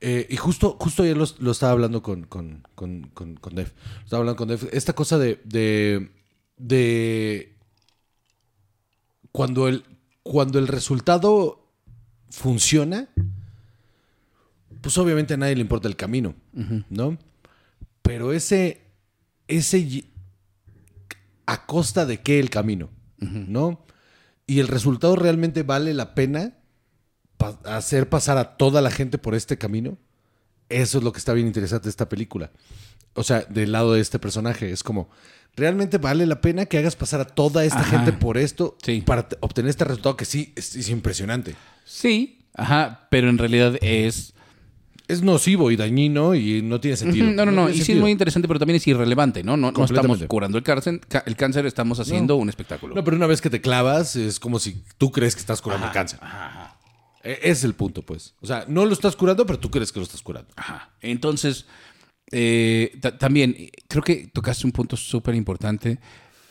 eh, y justo, justo ayer lo, lo estaba hablando con, con, con, con, con Def. Estaba hablando con Def. Esta cosa de, de, de cuando el, cuando el resultado funciona, pues obviamente a nadie le importa el camino, ¿no? Pero ese, ese, a costa de qué el camino, ¿no? Y el resultado realmente vale la pena pa- hacer pasar a toda la gente por este camino. Eso es lo que está bien interesante de esta película. O sea, del lado de este personaje. Es como, ¿realmente vale la pena que hagas pasar a toda esta Ajá. gente por esto Sí. para obtener este resultado que sí es, es impresionante? Sí, ajá, pero en realidad es... Es nocivo y dañino y no tiene sentido. No, no, no, y sí es muy interesante, pero también es irrelevante, ¿no? No, no estamos curando el cáncer, el cáncer estamos haciendo un espectáculo. No, pero una vez que te clavas, es como si tú crees que estás curando el cáncer. Ajá. E- es el punto, pues. O sea, no lo estás curando, pero tú crees que lo estás curando. Ajá. Entonces, eh, ta- también creo que tocaste un punto súper importante.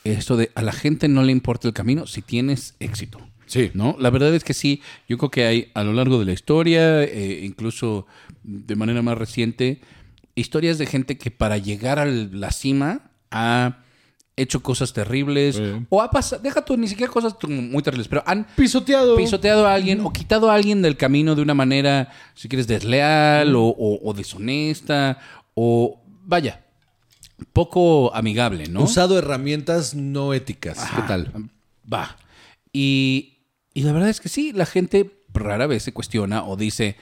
Esto de a la gente no le importa el camino si tienes éxito. Sí. ¿No? La verdad es que sí, yo creo que hay a lo largo de la historia, eh, incluso de manera más reciente, historias de gente que para llegar a la cima ha hecho cosas terribles Sí. o ha pasado, deja tú ni siquiera cosas muy terribles, pero han Pisoteado. pisoteado a alguien o quitado a alguien del camino de una manera, si quieres, desleal o, o- o deshonesta o, vaya, poco amigable, ¿no? Usado herramientas no éticas. ¿Qué tal? Va. Y, y la verdad es que sí, la gente rara vez se cuestiona o dice,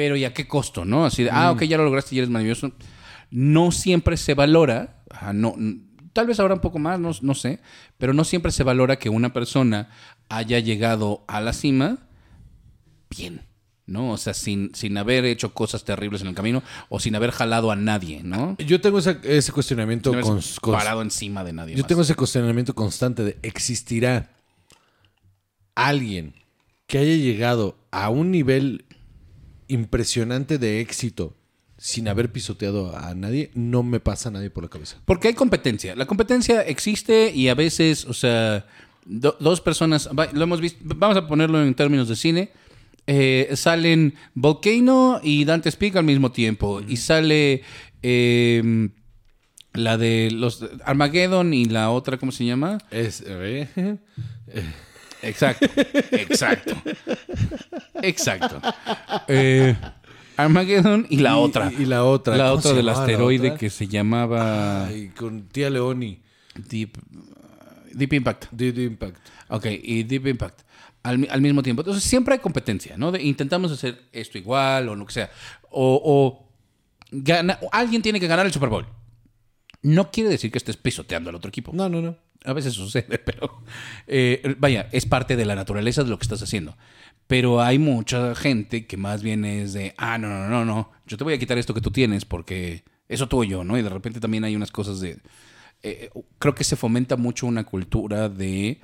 pero ¿y a qué costo? ¿No? Así de, ah, ok, ya lo lograste y eres maravilloso. No siempre se valora, ajá, no, tal vez ahora un poco más, no, no sé, pero no siempre se valora que una persona haya llegado a la cima bien, ¿no? O sea, sin, sin haber hecho cosas terribles en el camino o sin haber jalado a nadie, ¿no? Yo tengo esa- ese cuestionamiento cons- cons- parado encima de nadie. Yo más. tengo ese cuestionamiento constante de ¿existirá alguien que haya llegado a un nivel impresionante de éxito sin haber pisoteado a nadie? No me pasa a nadie por la cabeza. Porque hay competencia. La competencia existe y a veces, o sea, do- dos personas, lo hemos visto, vamos a ponerlo en términos de cine, eh, salen Volcano y Dante Speak al mismo tiempo. Y sale eh, la de los Armageddon y la otra, ¿cómo se llama? Es, [laughs] ¿eh? Exacto, exacto. Exacto. Eh, Armageddon y la otra. y la otra, La ¿cómo otra del asteroide otra? que se llamaba Ay, con tía Leoni. Deep, Deep Impact. Deep Impact. Ok, y Deep Impact. Al, al mismo tiempo. Entonces siempre hay competencia, ¿no? De- intentamos hacer esto igual o lo que sea. O, o gana- o alguien tiene que ganar el Super Bowl. No quiere decir que estés pisoteando al otro equipo. No, no, no. A veces sucede, [laughs] pero eh, vaya, es parte de la naturaleza de lo que estás haciendo. Pero hay mucha gente que más bien es de, ah, no, no, no, no, yo te voy a quitar esto que tú tienes porque eso tuyo, ¿no? Y de repente también hay unas cosas de... eh, creo que se fomenta mucho una cultura de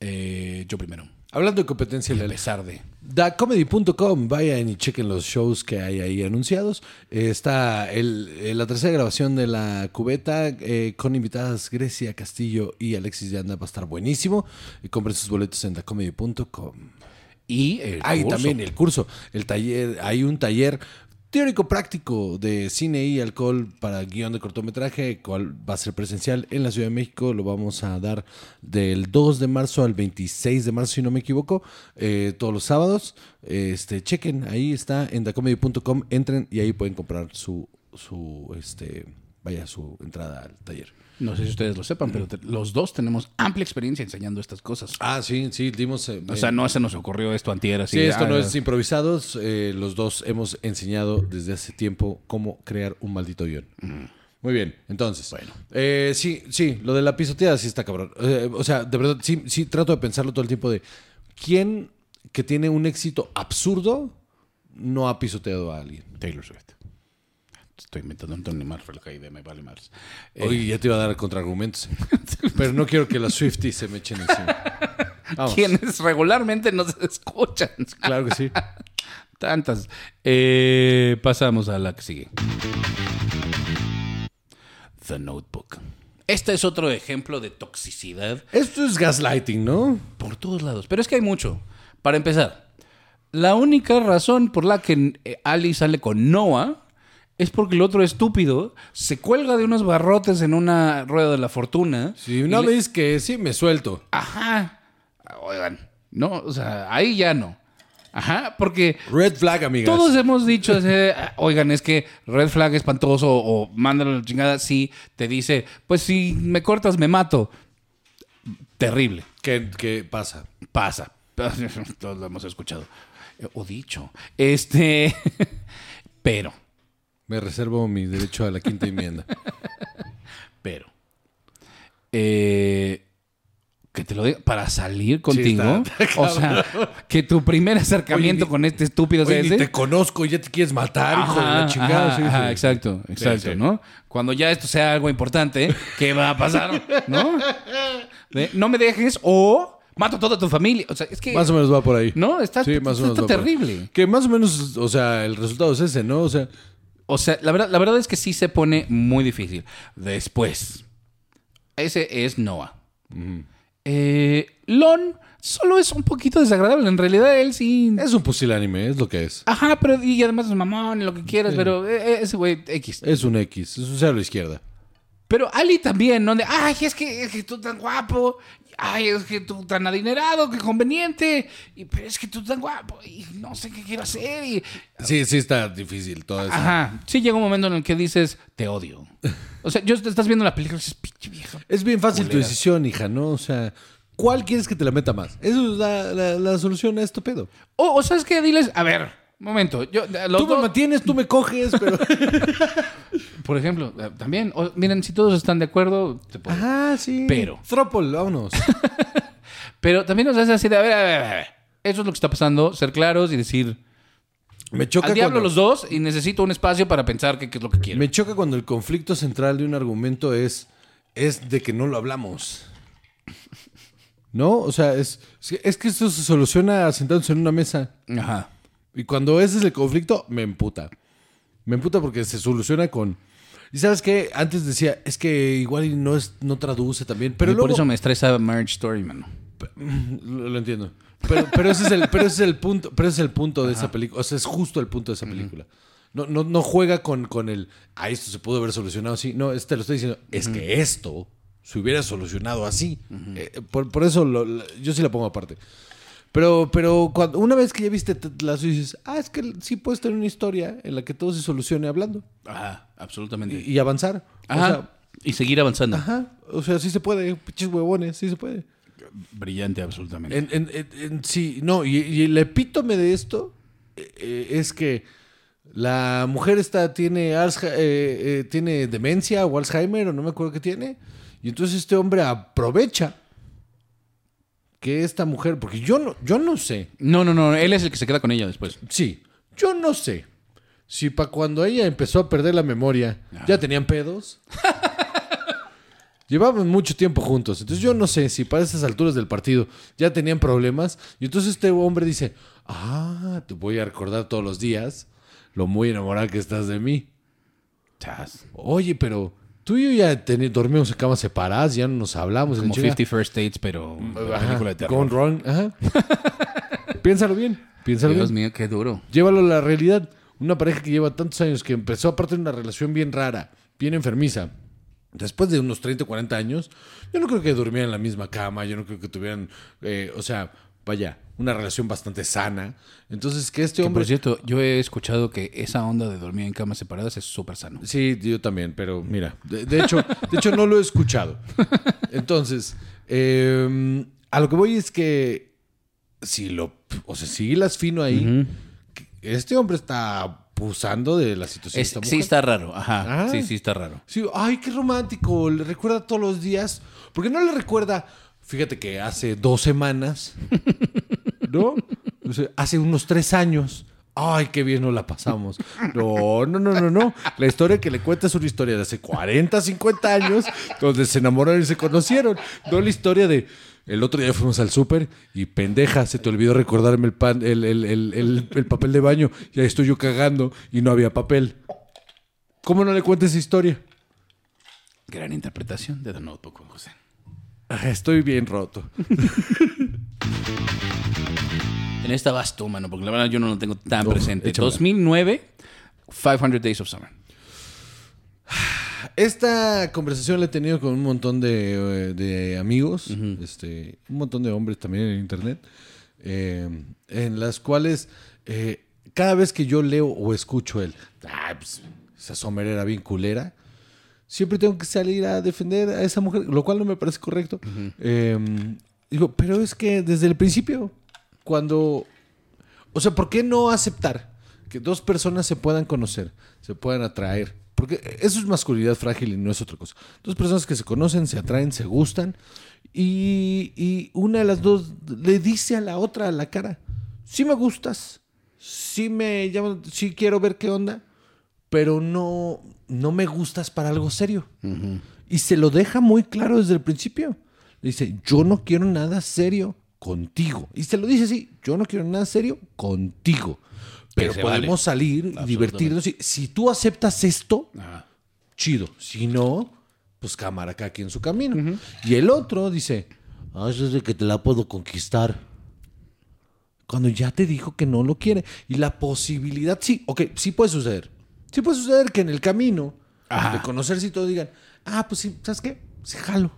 eh, yo primero, Hablando de competencia a leal. pesar de... Dacomedy.com, vayan y chequen los shows que hay ahí anunciados. Eh, está el- eh, la tercera grabación de la cubeta eh, con invitadas Grecia Castillo y Alexis Yanda. Va a estar buenísimo. Y compren sus boletos en dacomedy.com. Y el Hay curso. también el curso, el taller, hay un taller teórico práctico de cine y alcohol para guion de cortometraje, cual va a ser presencial en la Ciudad de México. Lo vamos a dar del 2 de marzo al 26 de marzo, si no me equivoco, eh, todos los sábados. Este, chequen, ahí está en dacomedy.com, entren y ahí pueden comprar su, su, este, vaya, su entrada al taller. No sé si ustedes lo sepan, pero te- los dos tenemos amplia experiencia enseñando estas cosas. Ah, sí, sí, dimos... eh, O sea, no se nos ocurrió esto antier así. Sí, esto no ah, es improvisados. eh, los dos hemos enseñado desde hace tiempo cómo crear un maldito guion. Muy bien, entonces. Bueno. Eh, sí, sí, lo de la pisoteada sí está cabrón. Eh, o sea, de verdad, sí, sí trato de pensarlo todo el tiempo de quién que tiene un éxito absurdo no ha pisoteado a alguien. Taylor Swift. Estoy inventando un Tony Marfell ahí de me vale más. Oye, ya te iba a dar contraargumentos. [laughs] pero no quiero que las Swifties se me echen encima. Vamos. Quienes regularmente nos escuchan. Claro que sí. [laughs] Tantas. Eh, pasamos a la que sigue. The Notebook. Este es otro ejemplo de toxicidad Esto es gaslighting, ¿no? por todos lados. Pero es que hay mucho. Para empezar, la única razón por la que eh, Ali sale con Noah es porque el otro estúpido se cuelga de unos barrotes en una rueda de la fortuna. Si y no le- que sí, me suelto. Ajá. Oigan, no, o sea, ahí ya no. Ajá, porque Red flag, amigas. todos hemos dicho, ese, "Ah, [laughs] oigan, es que red flag espantoso o mándalo a la chingada, sí, te dice, pues si me cortas me mato. Terrible, ¿Qué, qué pasa? pasa. [laughs] Todos lo hemos escuchado. Eh, O dicho. Este, [laughs] pero, Me reservo mi derecho a la quinta enmienda. [laughs] pero, eh, que te lo diga, para salir contigo, [laughs] está- o sea, que tu primer acercamiento Oye, con este estúpido Oye, ni te conozco y ya te quieres matar, hijo de la chingada. ajá, Sí, ajá, sí. exacto, exacto. ¿no? Cuando ya esto sea algo importante, ¿qué va a pasar? ¿No? De, no me dejes o mato a toda tu familia. O sea, es que. Más o menos va por ahí. No, está, Sí, más o menos está terrible. Que más o menos, o sea, el resultado es ese, ¿no? O sea, O sea, la verdad, la verdad es que sí se pone muy difícil. Después, ese es Noah. Eh, Lon solo es un poquito desagradable. En realidad, él sí. es un pusilánime, es lo que es. Ajá, pero y además es mamón, lo que quieras, pero eh, eh, ese güey X. Es un X, es un cero a la izquierda. Pero Ali también, ¿no? De, ay, es que, es que tú tan guapo. Ay, es que tú tan adinerado, qué conveniente. Y, pero es que tú tan guapo. Y no sé qué quiero hacer. Y, Sí, sí está difícil todo eso. ajá. Sí llega un momento en el que dices, te odio. [laughs] O sea, yo estás viendo la película y dices, pinche vieja. Es bien fácil tu decisión, hija, ¿no? O sea, ¿cuál quieres que te la meta más? Eso es la, la- la solución a esto pedo. O, o sabes qué, diles, a ver, momento. Yo, los Tú me dos- mantienes, tú me coges, pero... [laughs] por ejemplo, eh, también, o- miren, si todos están de acuerdo, te puedo- Ajá, sí. Pero. Thropol, vámonos. [laughs] Pero también nos hace así de, a ver, a ver, a ver. Eso es lo que está pasando, ser claros y decir, Me choca Al diablo cuando- los dos y necesito un espacio para pensar qué qué es lo que quiero. Me choca cuando el conflicto central de un argumento es, es de que no lo hablamos. ¿No? O sea, es, es que esto se soluciona sentándose en una mesa. Ajá. Y cuando ese es el conflicto, me emputa. Me emputa porque se soluciona con... Y sabes qué, antes decía, es que igual no, es, no traduce también. Pero y luego, por eso me estresa Marriage Story, mano. [laughs] Lo, lo entiendo. Pero, pero ese es el, pero ese es el punto, pero ese es el punto de esa película. O sea, es justo el punto de esa película. No, no, no juega con, con el ah, esto se pudo haber solucionado así. No, este lo estoy diciendo. Es que esto se hubiera solucionado así. Eh, por, por eso lo- lo- yo sí la pongo aparte. Pero, pero cuando, una vez que ya viste Ted Lasso dices, ah, es que sí puedes tener una historia en la que todo se solucione hablando Ajá, absolutamente. y, y avanzar. Ajá. O sea, y seguir avanzando. ajá. O sea, sí se puede, pinches huevones, sí se puede. Brillante, absolutamente. En, en- en- en- sí, no, y, y el epítome de esto eh, eh, es que la mujer esta tiene, eh, eh, tiene demencia o Alzheimer o no me acuerdo qué tiene. Y entonces este hombre aprovecha que esta mujer, porque yo no, yo no sé, No, no, no. Él es el que se queda con ella después. sí, yo no sé si para cuando ella empezó a perder la memoria ya tenían pedos. [laughs] Llevaban mucho tiempo juntos. Entonces yo no sé si para esas alturas del partido ya tenían problemas. Y entonces este hombre dice, ah, te voy a recordar todos los días lo muy enamorada que estás de mí. Chas. Oye, pero tú y yo ya teni- dormimos en camas separadas, ya no nos hablamos. Como chinga". 50 First Dates, pero Ajá, película de terror. Gone wrong. Ajá. [laughs] piénsalo bien, piénsalo Dios bien. mío, qué duro. Llévalo a la realidad. Una pareja que lleva tantos años, que empezó aparte de una relación bien rara, bien enfermiza. Después de unos 30 o 40 años, yo no creo que durmieran en la misma cama, yo no creo que tuvieran, eh, o sea, vaya, una relación bastante sana. Entonces, que este Que, hombre... por cierto, yo he escuchado que esa onda de dormir en camas separadas es súper sano. Sí, yo también, pero mira, de, de hecho, de hecho no lo he escuchado. Entonces, eh, a lo que voy es que si lo, o sea, si hilas fino ahí, este hombre está abusando de la situación. de Es- esta sí está raro. Ajá. Ah. Sí, sí está raro. Sí, ay, qué romántico. Le recuerda todos los días. Porque no le recuerda, fíjate que hace dos semanas, [laughs] ¿no? Hace unos tres años. Ay, qué bien nos la pasamos. No, no, no, no, no. La historia que le cuenta es una historia de hace 40, 50 años, donde se enamoraron y se conocieron. No la historia de el otro día fuimos al súper y pendeja, se te olvidó recordarme el, pan, el, el- el- el- el papel de baño. Y ahí estoy yo cagando y no había papel. ¿Cómo no le cuentes esa historia? Gran interpretación de The Notebook, José. [laughs] Estoy bien roto. [laughs] En esta vas tú, mano, porque la verdad yo no lo tengo tan No, presente. échamela. 2009, 500 Days of Summer. [sighs] Esta conversación la he tenido con un montón de, eh, de amigos, este, un montón de hombres también en internet, eh, en las cuales eh, cada vez que yo leo o escucho el, "Ah, pues, esa somerera bien culera, siempre tengo que salir a defender a esa mujer, lo cual no me parece correcto. Eh, digo, pero es que desde el principio, cuando o sea, ¿por qué no aceptar que dos personas se puedan conocer, se puedan atraer? Porque eso es masculinidad frágil y no es otra cosa. Dos personas que se conocen, se atraen, se gustan y, y una de las dos le dice a la otra a la cara, sí me gustas, sí me llama, sí quiero ver qué onda, pero no, no me gustas para algo serio. Y se lo deja muy claro desde el principio. Le dice, yo no quiero nada serio contigo. Y se lo dice así, yo no quiero nada serio contigo. Pero podemos vale. salir y divertirnos. Y si tú aceptas esto, Ajá. chido. Si no, pues cámara acá aquí en su camino. Y el otro dice, ah, eso es de que te la puedo conquistar. Cuando ya te dijo que no lo quiere. Y la posibilidad, sí, ok, sí puede suceder. Sí puede suceder que en el camino Ajá. de conocerse y todo digan, ah, pues sí, ¿sabes qué? Sí, jalo.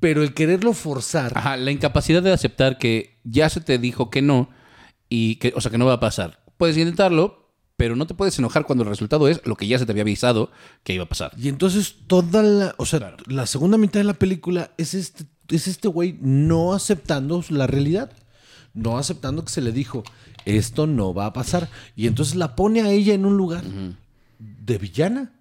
Pero el quererlo forzar, Ajá, la incapacidad de aceptar que ya se te dijo que no y que, o sea, que no va a pasar. Puedes intentarlo, pero no te puedes enojar cuando el resultado es lo que ya se te había avisado que iba a pasar. Y entonces toda la, o sea, la segunda mitad de la película es este es este güey no aceptando la realidad, no aceptando que se le dijo, esto no va a pasar y entonces la pone a ella en un lugar de villana.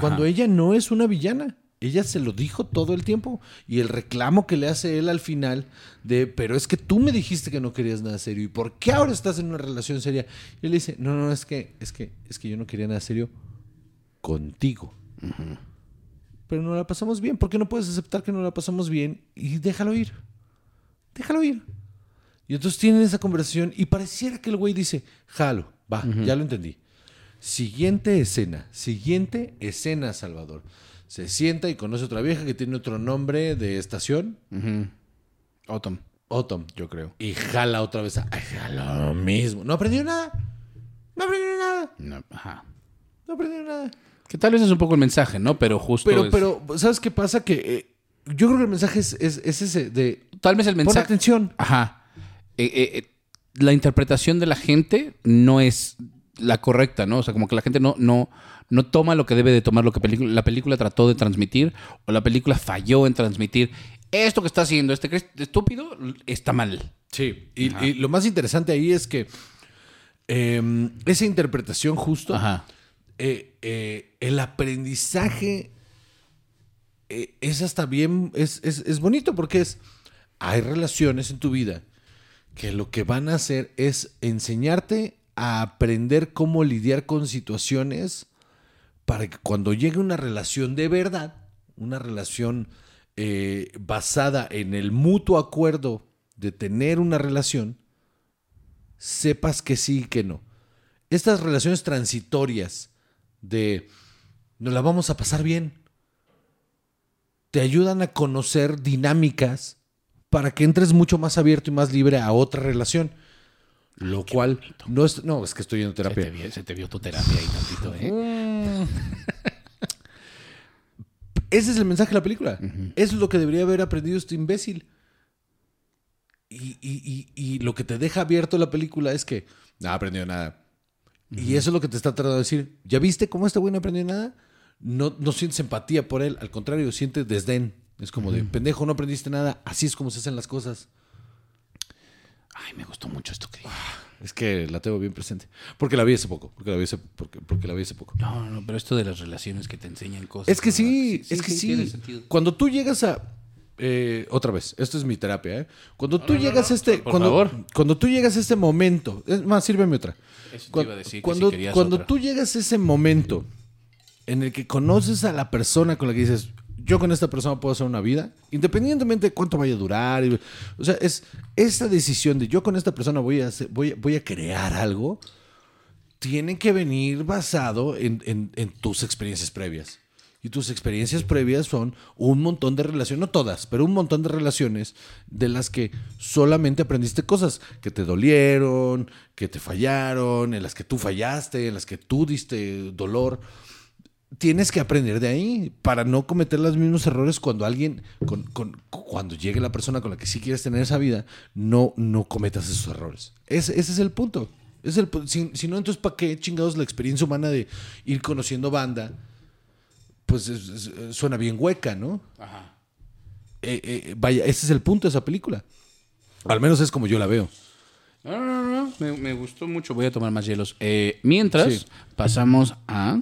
Cuando ella no es una villana. Ella se lo dijo todo el tiempo. Y el reclamo que le hace él al final de, pero es que tú me dijiste que no querías nada serio. ¿Y por qué ahora estás en una relación seria? Y él dice, no, no, es que, es que, es que yo no quería nada serio contigo. Pero no la pasamos bien. ¿Por qué no puedes aceptar que no la pasamos bien? Y déjalo ir. Déjalo ir. Y entonces tienen esa conversación y pareciera que el güey dice, jalo, va, ya lo entendí. Siguiente escena, siguiente escena, Salvador. Se sienta y conoce otra vieja que tiene otro nombre de estación. Autumn, Autumn. yo creo. Y jala otra vez a, ay, jala lo mismo. No aprendió nada. No aprendió nada. No, ajá. No aprendió nada. Que tal vez es un poco el mensaje, ¿no? Pero justo. Pero, es- pero, ¿sabes qué pasa? Que eh, yo creo que el mensaje es, es- es ese de Tal vez el pon mensaje. atención. Ajá. Eh, eh, eh, la interpretación de la gente no es la correcta, ¿no? O sea, como que la gente no, no, no toma lo que debe de tomar lo que película- la película trató de transmitir o la película falló en transmitir. Esto que está haciendo este estúpido está mal. Sí, y, y lo más interesante ahí es que eh, esa interpretación justo, Ajá. eh, eh, el aprendizaje es hasta bien, es, es- es bonito porque es, hay relaciones en tu vida que lo que van a hacer es enseñarte a aprender cómo lidiar con situaciones para que cuando llegue una relación de verdad, una relación eh, basada en el mutuo acuerdo de tener una relación, sepas que sí y que no. Estas relaciones transitorias de nos la vamos a pasar bien, te ayudan a conocer dinámicas para que entres mucho más abierto y más libre a otra relación. Lo cual no es, no, es que estoy en Se te, terapia. vio, se te vio tu terapia ahí tantito, ¿eh? [laughs] Ese es el mensaje de la película. Eso es lo que debería haber aprendido este imbécil. Y, y- y- y lo que te deja abierto la película es que no ha aprendido nada. Y eso es lo que te está tratando de decir. ¿Ya viste cómo este güey no aprendió nada? No, no sientes empatía por él. Al contrario, sientes desdén. Es como de, pendejo, no aprendiste nada. Así es como se hacen las cosas. Ay, me gustó mucho esto que dije. Es que la tengo bien presente. Porque la vi hace poco. Porque la vi hace, porque, porque la vi hace poco. No, no, no, pero esto de las relaciones que te enseñan cosas. Es que sí, es que sí. Cuando tú llegas a. eh, otra vez, esto es mi terapia, ¿eh? Cuando tú no, no, llegas no, a este. por cuando, favor. cuando tú llegas a este momento. Es más, sírveme otra. Eso te Cu- iba a decir que cuando si querías cuando otra. tú llegas a ese momento en el que conoces a la persona con la que dices, yo con esta persona puedo hacer una vida, independientemente de cuánto vaya a durar. o sea, es esa decisión de yo con esta persona voy a, voy, a- crear algo, tiene que venir basado en- en tus experiencias previas. Y tus experiencias previas son un montón de relaciones, no todas, pero un montón de relaciones de las que solamente aprendiste cosas que te dolieron, que te fallaron, en las que tú fallaste, en las que tú diste dolor. Tienes que aprender de ahí para no cometer los mismos errores cuando alguien, con- con- cuando llegue la persona con la que sí quieres tener esa vida, no, no cometas esos errores. Ese, ese es el punto. Es el, si, si no, entonces, ¿para qué chingados la experiencia humana de ir conociendo banda? Pues es- es- suena bien hueca, ¿no? Ajá. Eh, eh, vaya, ese es el punto de esa película. Al menos es como yo la veo. No, no, no, no. Me, me gustó mucho. Voy a tomar más hielos. Eh, mientras, Sí. pasamos a.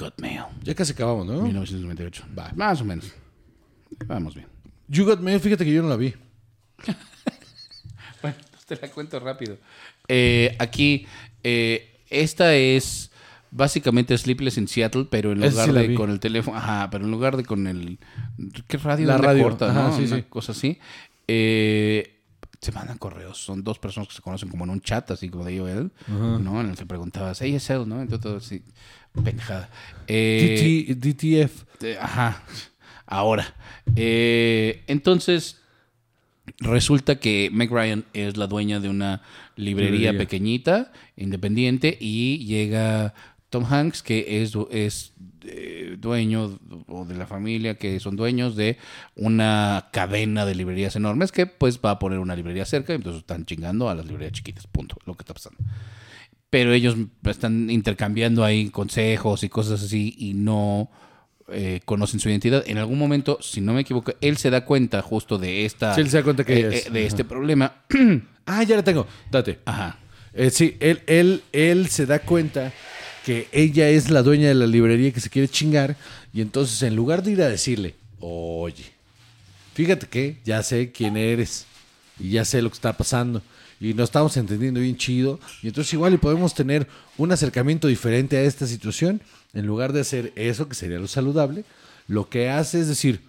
Got Mail. Ya casi acabamos, ¿no? 1998. Va. Más o menos. Vamos bien. You Got Mail, fíjate que yo no la vi. [laughs] Bueno, te la cuento rápido. Eh, aquí, eh, esta es básicamente Sleepless in Seattle, pero en lugar sí de con el teléfono, ajá, pero en lugar de con el ¿qué radio? La radio, corta, ajá, ¿no? sí, Una sí. cosa así. Eh, se mandan correos, son dos personas que se conocen como en un chat, así como de IOL, ¿no? En el que preguntabas, hey, es él, ¿no? Entonces todo así, pendejada. Eh, DT DTF. eh, Ajá. Ahora. Eh, entonces, resulta que Meg Ryan es la dueña de una librería, Librería. pequeñita, independiente, y llega Tom Hanks, que es eh, dueño o de la familia que son dueños de una cadena de librerías enormes que pues va a poner una librería cerca y entonces están chingando a las librerías chiquitas, punto, lo que está pasando pero ellos están intercambiando ahí consejos y cosas así y no eh, conocen su identidad. En algún momento, si no me equivoco, él se da cuenta justo de esta Sí, él se da cuenta que eh, es. eh, de este problema. [clears throat] Ah, ya la tengo. Date. Ajá. Sí, él, él, él se da cuenta que ella es la dueña de la librería que se quiere chingar. Y entonces, en lugar de ir a decirle, oye, fíjate que ya sé quién eres y ya sé lo que está pasando. Y nos estamos entendiendo bien chido. Y entonces igual y podemos tener un acercamiento diferente a esta situación. En lugar de hacer eso, que sería lo saludable, lo que hace es decir,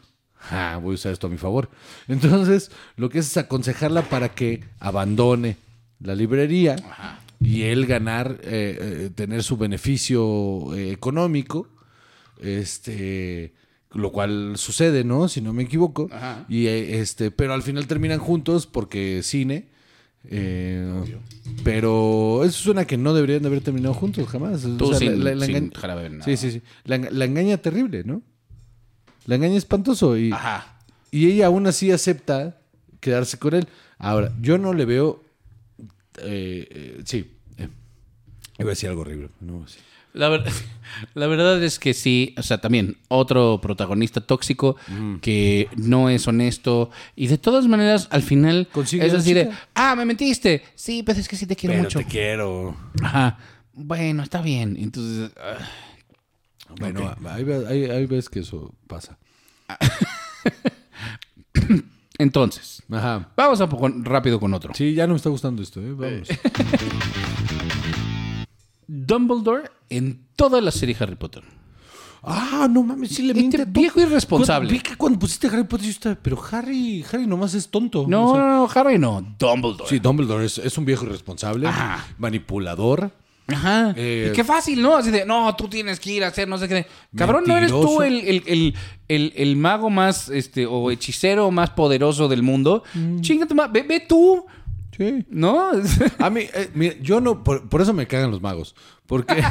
ah, voy a usar esto a mi favor. Entonces, lo que hace es aconsejarla para que abandone la librería y él ganar, eh, eh, tener su beneficio eh, económico. Este lo cual sucede, ¿no? Si no me equivoco. Ajá. Y este, pero al final terminan juntos porque cine. pero eso suena que no deberían de haber terminado juntos jamás. O Tú sea, sin- la- la sin engaña-. Sí, sí, sí. La, enga- la engaña terrible, ¿no? La engaña espantoso y, Ajá. y ella aún así acepta quedarse con él. Ahora, yo no le veo. Eh, eh, sí. eh, iba a decir algo horrible. No, sí. La, ver- [laughs] la verdad es que sí, o sea, también otro protagonista tóxico que no es honesto y de todas maneras al final Consigue es a la así de, chica. ah, me mentiste. Sí, pues es que sí te quiero Pero mucho. te quiero. Ajá. Bueno, está bien. Entonces, ah, Bueno, hay, hay, hay veces que eso pasa. [laughs] entonces, Ajá. vamos a poco rápido con otro. Sí, ya no me está gustando esto, ¿eh? Vamos. [laughs] Dumbledore en toda la serie Harry Potter. Ah, no mames, sí le Este miente todo. viejo irresponsable. Cuando- Vi que cuando pusiste Harry Potter, yo estaba, pero Harry, Harry nomás es tonto. No, O sea, no, no, Harry no, Dumbledore. Sí, Dumbledore es, es un viejo irresponsable, Ajá. manipulador. Ajá. Eh, y qué fácil, ¿no? Así de, no, tú tienes que ir a hacer no sé qué. Cabrón, ¿no eres tú el, el- el- el- el mago más, este, o hechicero más poderoso del mundo? Mm. Chíngate más, ve, ve tú, Sí. ¿no? A mí, eh, mira, yo no, por, por eso me cagan los magos. Porque. [laughs]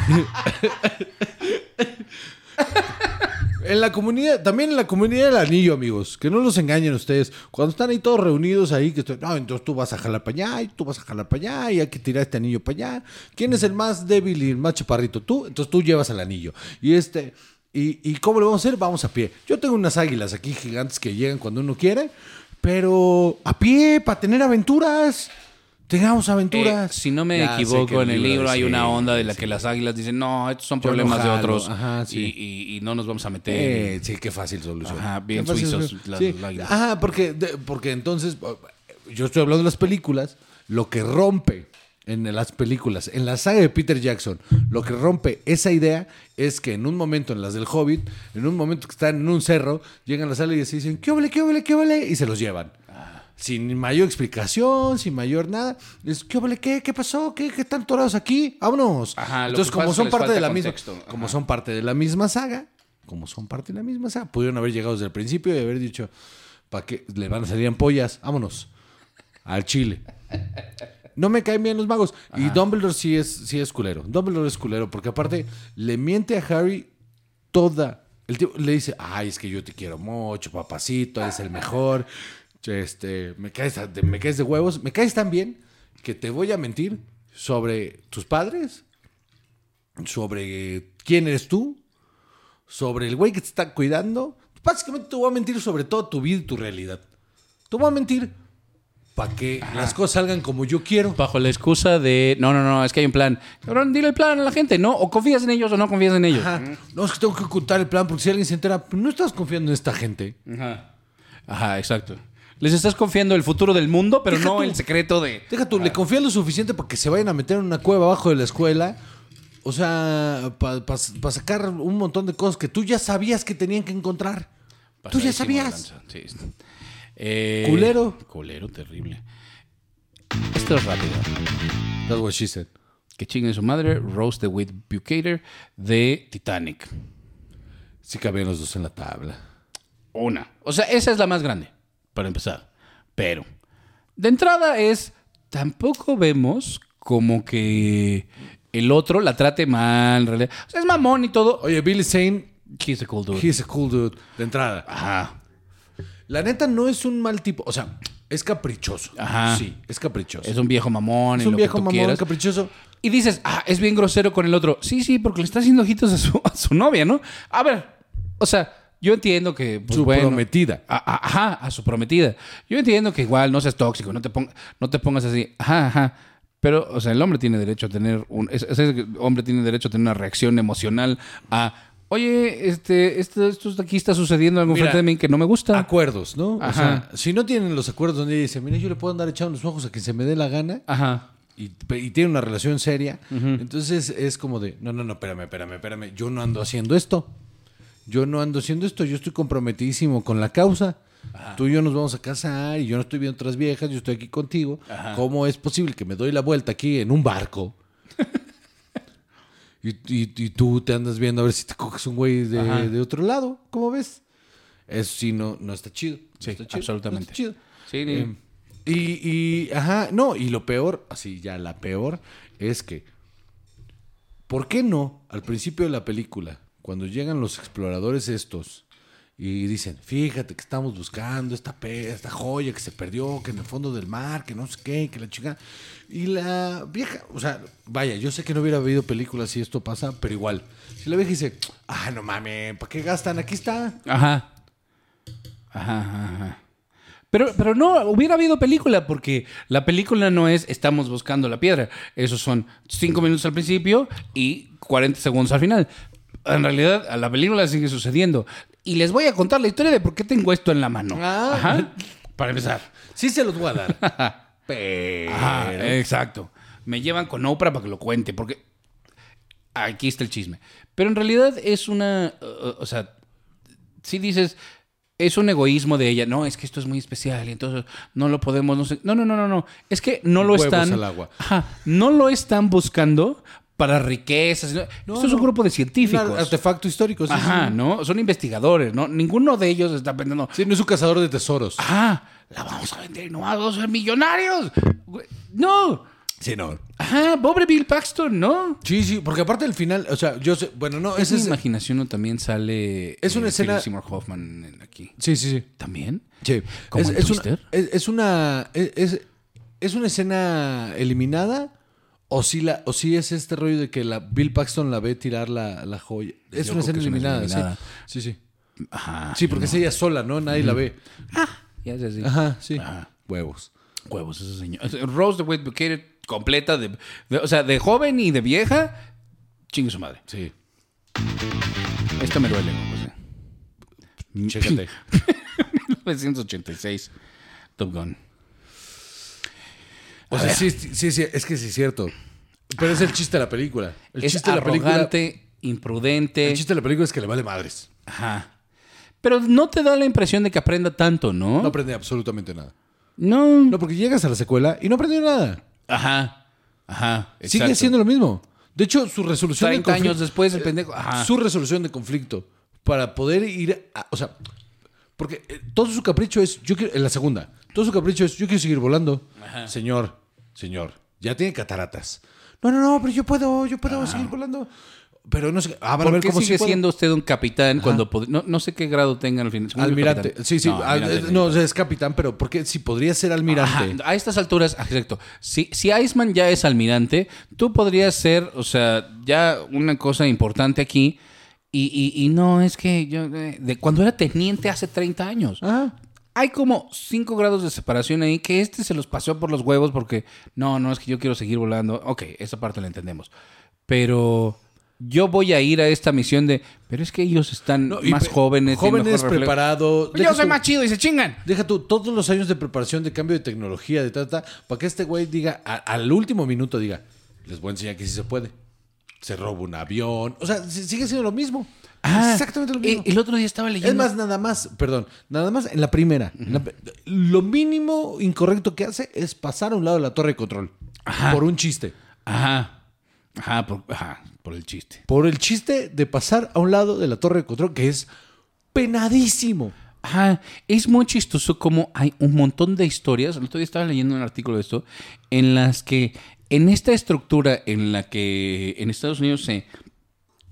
[laughs] en la comunidad, también en la comunidad del anillo, amigos. Que no los engañen ustedes. Cuando están ahí todos reunidos ahí, que estoy, no, entonces tú vas a jalar para allá y tú vas a jalar para allá y hay que tirar este anillo para allá. ¿Quién es el más débil y el más chaparrito? Tú, entonces tú llevas el anillo. Y este. ¿Y, y cómo lo vamos a hacer? Vamos a pie. Yo tengo unas águilas aquí gigantes que llegan cuando uno quiere, pero a pie, para tener aventuras. Tengamos Eh, aventuras. si no me Ya equivoco, en el libro hay una onda de la sí. que las águilas dicen, no, estos son problemas de jalo". otros Ajá, sí. y, y- y no nos vamos a meter. Eh, sí, qué fácil solución. Ajá, bien Qué suizos solución. las- águilas. Ajá, porque, de- porque entonces, yo estoy hablando de las películas, lo que rompe en las películas, en la saga de Peter Jackson, lo que rompe esa idea es que en un momento, en las del Hobbit, en un momento que están en un cerro, llegan a la sala y se dicen, ¿qué ole, qué ole, qué ole? Y se los llevan. Sin mayor explicación, sin mayor nada. Es, ¿qué, qué, qué pasó? ¿Qué, qué están torados aquí? ¡Vámonos! Ajá, Entonces, como son parte de la misma, como son parte de la misma saga, como son parte de la misma saga, pudieron haber llegado desde el principio y haber dicho, ¿para qué le van a salir ampollas? Vámonos al Chile. No me caen bien los magos. Y Dumbledore sí es, sí es culero. Dumbledore es culero porque aparte le miente a Harry toda. El tipo le dice, ay, es que yo te quiero mucho, papacito, eres el mejor. Este, me caes, de- me caes de huevos. Me caes tan bien que te voy a mentir sobre tus padres, sobre quién eres tú, sobre el güey que te está cuidando. Básicamente te voy a mentir sobre todo tu vida y tu realidad. Te voy a mentir para que las cosas salgan como yo quiero. Bajo la excusa de, no, no, no, es que hay un plan. Cabrón, dile el plan a la gente, ¿no? O confías en ellos o no confías en ellos. Ajá. No, es que tengo que ocultar el plan porque si alguien se entera, pues, no estás confiando en esta gente. Ajá. Ajá, exacto. Les estás confiando el futuro del mundo, pero Deja no tú. el secreto de... Deja tú, le confías lo suficiente para que se vayan a meter en una cueva abajo de la escuela. O sea, para sacar un montón de cosas que tú ya sabías que tenían que encontrar. Tú ya Pasadísimo de sabías. lanza, sí. Eh, Culero. Culero, terrible. Esto es rápido. That's what she said. Que chingue su madre, Rose the With Bucator de Titanic. Sí cabían los dos en la tabla. Una. O sea, esa es la más grande, para empezar. Pero, de entrada es, tampoco vemos como que el otro la trate mal. en realidad. O sea, es mamón y todo. Oye, Billy Zane, He's a cool dude. he's a cool dude. De entrada. Ajá. La neta no es un mal tipo. O sea, es caprichoso. Ajá. Sí, es caprichoso. Es un viejo mamón. Es y un lo que viejo tú mamón quieras. caprichoso. Y dices, ah, es bien grosero con el otro. Sí, sí, porque le está haciendo ojitos a su, [laughs] a su novia, ¿no? A ver, o sea, yo entiendo que. pues, Su bueno, prometida. a- ajá, a su prometida. Yo entiendo que igual no seas tóxico, no te, pon- no te pongas así. Ajá, ajá. Pero, o sea, el hombre tiene derecho a tener un. es- Ese hombre tiene derecho a tener una reacción emocional a. Oye, este, esto, esto aquí está sucediendo algo Mira, frente de mí que no me gusta. Acuerdos, ¿no? O Ajá. sea, si no tienen los acuerdos donde dice, mira, yo le puedo andar echando los ojos a quien se me dé la gana Ajá. y, y tiene una relación seria, entonces es como de, no, no, no, espérame, espérame, espérame, yo no ando haciendo esto. Yo no ando haciendo esto, yo estoy comprometidísimo con la causa. Tú y yo nos vamos a casar y yo no estoy viendo otras viejas, yo estoy aquí contigo. ¿Cómo es posible que me doy la vuelta aquí en un barco? [laughs] y, y- y tú te andas viendo a ver si te coges un güey de, de otro lado. ¿Cómo ves? Eso sí, no, no está chido. No Sí, está chido, absolutamente. no está chido. Sí, Eh, y, y, ajá, no, y lo peor, así ya la peor, es que, ¿por qué no al principio de la película, cuando llegan los exploradores estos y dicen, fíjate que estamos buscando esta, esta joya que se perdió, que en el fondo del mar, que no sé qué, que la chica... Y la vieja, o sea, vaya, yo sé que no hubiera habido películas si esto pasa, pero igual, si la vieja dice, ah, no mames, ¿para qué gastan? Aquí está. Ajá. Ajá, ajá, ajá. Pero, pero no, hubiera habido película, porque la película no es estamos buscando la piedra. Esos son cinco minutos al principio y 40 segundos al final. En realidad, a la película sigue sucediendo. Y les voy a contar la historia de por qué tengo esto en la mano. Ah. Ajá. Para empezar. Sí se los voy a dar. [laughs] pero... Ajá, exacto. Me llevan con Oprah para que lo cuente, porque aquí está el chisme. Pero en realidad es una, uh, o sea, si dices, es un egoísmo de ella, no, es que esto es muy especial y entonces no lo podemos, no sé. No, no, no, no, no. Es que no lo Huevos están. al agua. Ajá, no lo están buscando para riquezas. sino- esto es un no. grupo de Un científicos. artefacto histórico. Sí, Ajá, sí. ¿no? Son investigadores, ¿no? Ninguno de ellos está pensando, Sí, no es un cazador de tesoros. ah, la vamos a vender y no vamos a ser millonarios. No. Sí, no. Ajá, pobre Bill Paxton, ¿no? Sí, sí, porque aparte del final, o sea, yo sé, bueno, no, Es ese mi es... imaginación ¿no? también sale. Es una eh, escena- Philip Seymour Hoffman en- aquí. Sí, sí, sí. ¿También? Sí. ¿Como es, es una, es, es una es- es una escena eliminada o si la o si es este rollo de que la Bill Paxton la ve tirar la, la joya. Es Yo una escena es una eliminada, sí. Sí, sí. Ajá. Sí, porque es ella sola, ¿no? Nadie la ve. Ya sé, sí. Ajá, sí. Ajá. Huevos. Huevos, ese señor. Rose the Wade Buchanan completa, de, de- o sea, de joven y de vieja. Chingue su madre. Sí. Esta me duele, ¿no? José. Chécate. [laughs] 1986. Top Gun. O sea, sí, sí, sí, es que sí es cierto. Pero es el chiste de la película. El es chiste de la película. arrogante, imprudente. El chiste de la película es que le vale madres. Ajá. Pero no te da la impresión de que aprenda tanto, ¿no? No aprende absolutamente nada. No. No, porque llegas a la secuela y no aprendió nada. Ajá. Ajá. Sigue exacto. siendo lo mismo. De hecho, su resolución de 30 años conflicto- después, el pendejo. Ajá. Su resolución de conflicto para poder ir a- o sea, porque eh, todo su capricho es yo quiero en la segunda. Todo su capricho es yo quiero seguir volando. Señor, señor, ya tiene cataratas. No, no, no, pero yo puedo, yo puedo seguir volando. Pero no sé, ah, van a ¿Por ver qué cómo sigue siendo usted un capitán cuando no, no sé qué grado tenga al final? Almirante. Sí, sí, No, ah, almirante, no, es capitán, pero porque si podría ser almirante. Ajá, a estas alturas, ah, exacto. Si, si Iceman ya es almirante, tú podrías ser, o sea, ya una cosa importante aquí. Y, y- y no, es que yo, eh, de cuando era teniente hace 30 años. Ajá. Hay como 5 grados de separación ahí que este se los pasó por los huevos porque no, no, es que yo quiero seguir volando. Ok, esa parte la entendemos. Pero yo voy a ir a esta misión de, pero es que ellos están No, más jóvenes. Jóvenes, preparados. Yo soy más chido y se chingan. Deja tú, todos los años de preparación de cambio de tecnología, de tata, para que este güey diga, a- al último minuto diga, les voy a enseñar que sí se puede. Se roba un avión. O sea, si- sigue siendo lo mismo. Ah, Exactamente lo mismo. El otro día estaba leyendo. es más, nada más, perdón, nada más en la primera. en la pe- lo mínimo incorrecto que hace es pasar a un lado de la torre de control. Ajá. Por un chiste. Ajá. Ajá por, ajá, por el chiste. Por el chiste de pasar a un lado de la torre de control, que es penadísimo. Ajá, es muy chistoso como hay un montón de historias. El otro día estaba leyendo un artículo de esto, en las que en esta estructura en la que en Estados Unidos se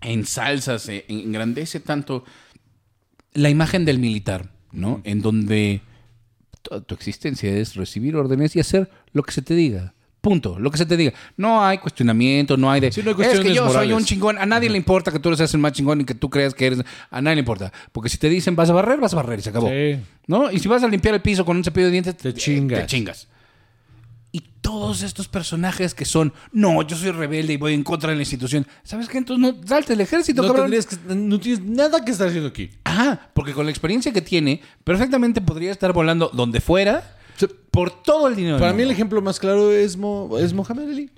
ensalza, se engrandece tanto la imagen del militar, ¿no? En donde tu, tu existencia es recibir órdenes y hacer lo que se te diga. Punto, lo que se te diga. No hay cuestionamiento, no hay de. Sí, no hay es que yo soy morales". un chingón. A nadie le importa que tú seas el más chingón y que tú creas que eres. A nadie le importa. Porque si te dicen vas a barrer, vas a barrer y se acabó. Sí. ¿No? Y si vas a limpiar el piso con un cepillo de dientes, Te chingas. Te chingas. Y todos estos personajes que son, no, yo soy rebelde y voy en contra de la institución. ¿Sabes qué? Entonces no, salte el ejército, No, cabrón. que- no tienes nada que estar haciendo aquí. Ajá, porque con la experiencia que tiene, perfectamente podría estar volando donde fuera por todo el dinero. Para mí el ejemplo más claro es, Mo- es Mohamed Ali.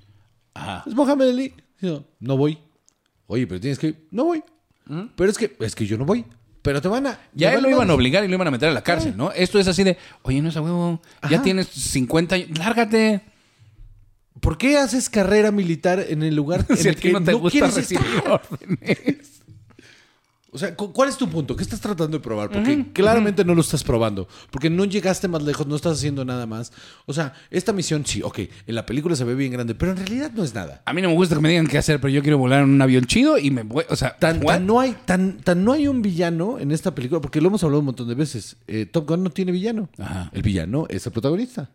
Ajá. Es Mohamed Ali. No, no voy. Oye, pero tienes que ir. No voy. Pero es que, es que yo no voy. Pero te van a... Ya él lo iban a obligar y lo iban a meter a la cárcel, ¿no? Esto es así de, oye, no es a huevo, ya Ajá. tienes 50 años, lárgate. ¿Por qué haces carrera militar en el lugar [laughs] en Si el que no te gusta quieres recibir estar? órdenes. O sea, ¿cu- ¿cuál es tu punto? ¿Qué estás tratando de probar? Porque claramente no lo estás probando. Porque no llegaste más lejos, no estás haciendo nada más. O sea, esta misión sí, ok, en la película se ve bien grande, pero en realidad no es nada. A mí no me gusta que me digan qué hacer, pero yo quiero volar en un avión chido y me voy, o sea, Tan, tan no hay, tan, tan no hay un villano en esta película, porque lo hemos hablado un montón de veces. Eh, Top Gun no tiene villano. Ajá. El villano es el protagonista.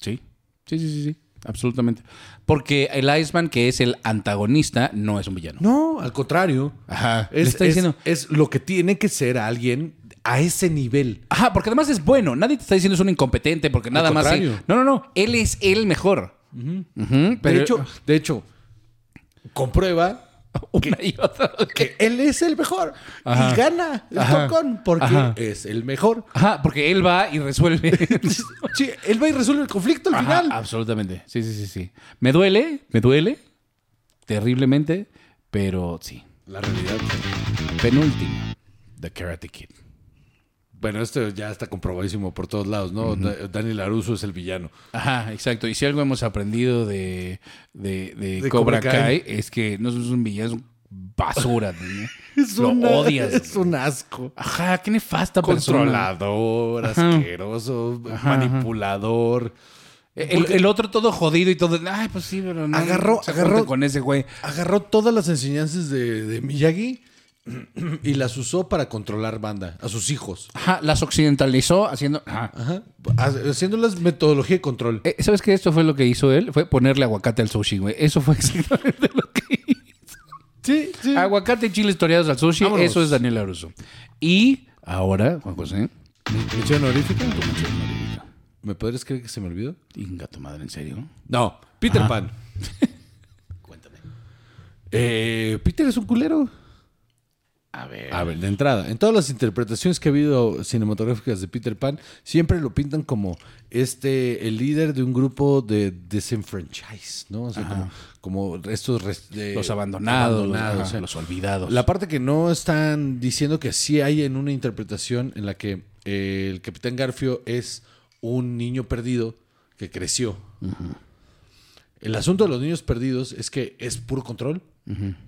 Sí, sí, sí, sí, sí, absolutamente. Porque el Iceman, que es el antagonista, no es un villano. No, al contrario. Ajá. Es, está es- diciendo. es lo que tiene que ser alguien a ese nivel. Ajá, porque además es bueno. Nadie te está diciendo es un incompetente porque nada más. contrario. No, no, no. Él es el mejor. Ujú, pero de hecho, de hecho, comprueba [laughs] una y otra. que él es el mejor Ajá. y gana el Ajá. Top Gun porque Ajá. es el mejor. Ajá, porque él va y resuelve. [laughs] Sí, él va y resuelve el conflicto al final. absolutamente. Sí, sí, sí, sí. Me duele, me duele. Terriblemente, pero sí. La realidad. Penúltimo. The Karate Kid. Bueno, esto ya está comprobadísimo por todos lados, ¿no? Da- Daniel Aruso es el villano. Ajá, exacto. Y si algo hemos aprendido de, de, de De Cobra, Cobra Kai, Kai. es que no es un villano, basura. [laughs] ¿no? Es Lo una- odias. Es un asco. Ajá, qué nefasta. Controlador, asqueroso, Ajá, manipulador. El, el otro todo jodido y todo. Ay, pues sí, pero no. Agarró- agarró- con ese güey. Agarró todas las enseñanzas de, de Miyagi [clears throat] y las usó para controlar banda, a sus hijos. Ajá, las occidentalizó haciendo. Ajá. Ajá. Haciéndolas metodología de control. Eh, ¿Sabes qué? Esto fue lo que hizo él. Fue ponerle aguacate al sushi, güey. Eso fue [laughs] exactamente lo que hizo. Sí, sí. Aguacate y chiles toreados al sushi. Vámonos. Eso es Daniel Aruso. Y ahora, Juan José. ¿Mención honorífica? ¿Me podrías creer que se me olvidó? Inga tu madre, ¿en serio? No, Peter Ajá. Pan. [laughs] Cuéntame. Eh, Peter es un culero. A ver. A ver, de entrada, en todas las interpretaciones que ha habido cinematográficas de Peter Pan, siempre lo pintan como este, el líder de un grupo de disenfranchise, ¿no? O sea, como, como estos de- Los abandonados, abandonados, los, o sea, los olvidados. La parte que no están diciendo que sí hay en una interpretación en la que eh, el Capitán Garfio es un niño perdido que creció. El asunto de los niños perdidos es que es puro control.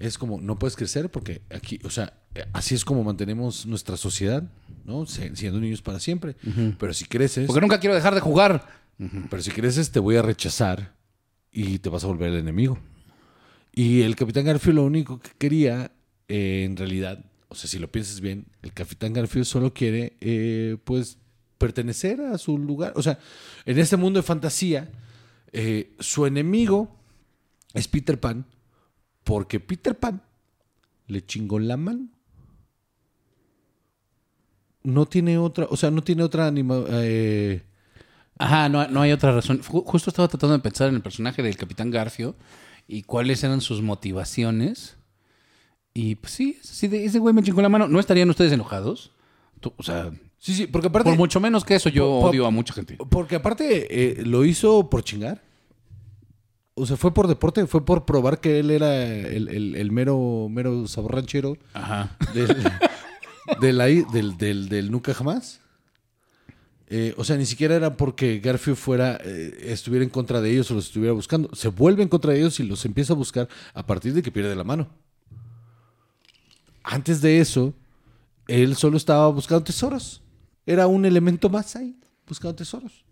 Es como, no puedes crecer porque aquí, o sea, así es como mantenemos nuestra sociedad, ¿no? Siendo niños para siempre. Pero si creces, Porque nunca quiero dejar de jugar. pero si creces te voy a rechazar y te vas a volver el enemigo. Y el Capitán Garfio lo único que quería, eh, en realidad, o sea, si lo piensas bien, el Capitán Garfio solo quiere, eh, pues, pertenecer a su lugar. O sea, en este mundo de fantasía, eh, su enemigo es Peter Pan, porque Peter Pan le chingó la mano. No tiene otra, o sea, no tiene otra anima, eh, Ajá, no, no hay otra razón. Ju- Justo estaba tratando de pensar en el personaje del Capitán Garfio y cuáles eran sus motivaciones. Y pues sí, de ese güey me chingó la mano, ¿no estarían ustedes enojados? Tú, o sea, Sí, sí, porque aparte. por mucho menos que eso, yo por- odio a mucha gente. Porque aparte eh, lo hizo por chingar. O sea, fue por deporte, fue por probar que él era el, el- el mero, mero sabor ranchero Ajá. del, [laughs] del, del, del nunca jamás. Eh, o sea, ni siquiera era porque Garfio fuera, eh, estuviera en contra de ellos o los estuviera buscando. Se vuelve en contra de ellos y los empieza a buscar a partir de que pierde la mano. Antes de eso, él solo estaba buscando tesoros. Era un elemento más ahí, buscando tesoros.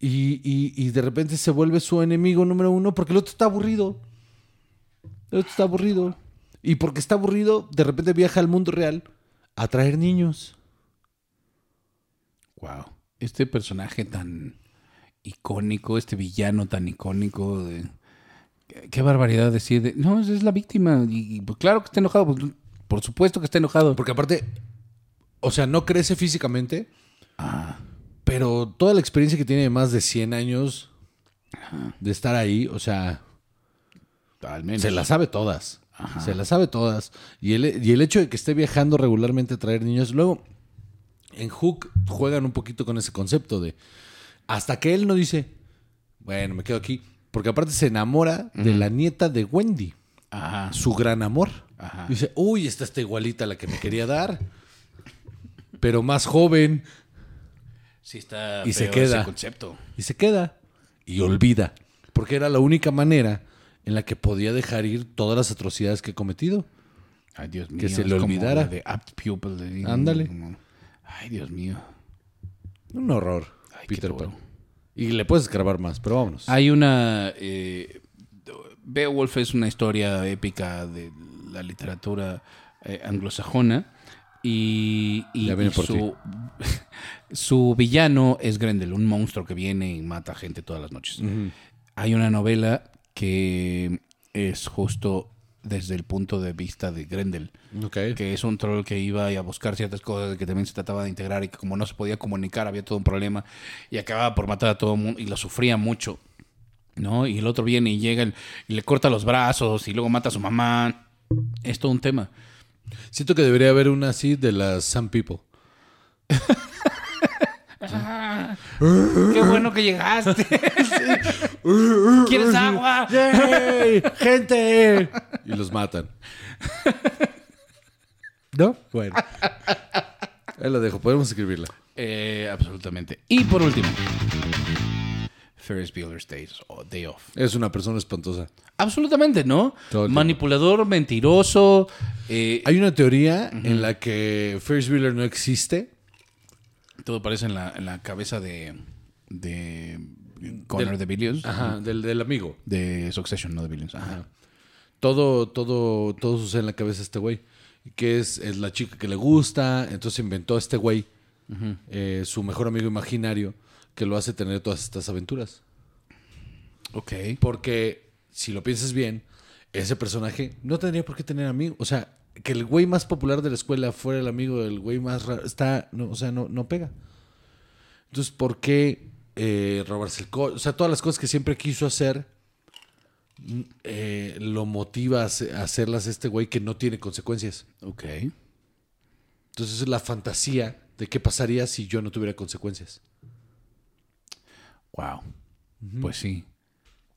Y, y- y de repente se vuelve su enemigo número uno porque el otro está aburrido. El otro está aburrido. Y porque está aburrido, de repente viaja al mundo real a traer niños. Wow. Este personaje tan icónico, este villano tan icónico. de- Qué, barbaridad decir. de, no, es la víctima. Y, y, pues claro que está enojado. pues, por supuesto que está enojado. Porque aparte, o sea, no crece físicamente, Ah, pero toda la experiencia que tiene de más de 100 años de estar ahí, o sea, Al menos. se las sabe todas. Se las sabe todas. Y el, y el hecho de que esté viajando regularmente a traer niños, luego en Hook juegan un poquito con ese concepto de hasta que él no dice, bueno, me quedo aquí, porque aparte se enamora de la nieta de Wendy, Ajá. su gran amor. Ajá. Dice, uy, esta está igualita a la que me quería dar, pero más joven. Sí está Y se queda. ese concepto. Y se queda y olvida, porque era la única manera en la que podía dejar ir todas las atrocidades que he cometido. Ay, Dios mío. Que se le olvidara. De apt pupil. de- Ándale. Ay, Dios mío. Un horror, Ay, Peter. Pan. Y le puedes grabar más, pero vámonos. Hay una... Eh, Beowulf es una historia épica de la literatura eh, anglosajona y, y- su, [laughs] su villano es Grendel, un monstruo que viene y mata gente todas las noches. Hay una novela que es justo desde el punto de vista de Grendel, que es un troll que iba a buscar ciertas cosas que también se trataba de integrar y que como no se podía comunicar había todo un problema y acababa por matar a todo el mundo y lo sufría mucho. ¿No? Y el otro viene y llega y le corta los brazos y luego mata a su mamá. Es todo un tema. Siento que debería haber una así de las Some People. [laughs] Qué bueno que llegaste. [laughs] ¿Quieres agua? [laughs] ¡Yay! ¡Gente! Y los matan. ¿No? Bueno. Ahí lo dejo. Podemos escribirla. Eh, absolutamente. Y por último, Ferris Bueller's Day Off. Es una persona espantosa. Absolutamente, ¿no? Manipulador, mentiroso. eh, Hay una teoría en la que Ferris Bueller no existe. todo parece en la, en la cabeza de, de Connor Del- de Billions. Ajá, del, del amigo. De Succession, no de Billions. Ajá. Todo, todo, todo sucede en la cabeza de este güey. Que es, es la chica que le gusta. Entonces inventó a este güey, eh, su mejor amigo imaginario, que lo hace tener todas estas aventuras. Ok. Porque si lo piensas bien, ese personaje no tendría por qué tener amigos. O sea, que el güey más popular de la escuela fuera el amigo del güey más raro, está, no, o sea, no, no pega. Entonces, ¿por qué eh, robarse el coche? O sea, todas las cosas que siempre quiso hacer, mm, eh, lo motiva a hacerlas este güey que no tiene consecuencias. Ok. Entonces es la fantasía de qué pasaría si yo no tuviera consecuencias. Wow. Pues sí.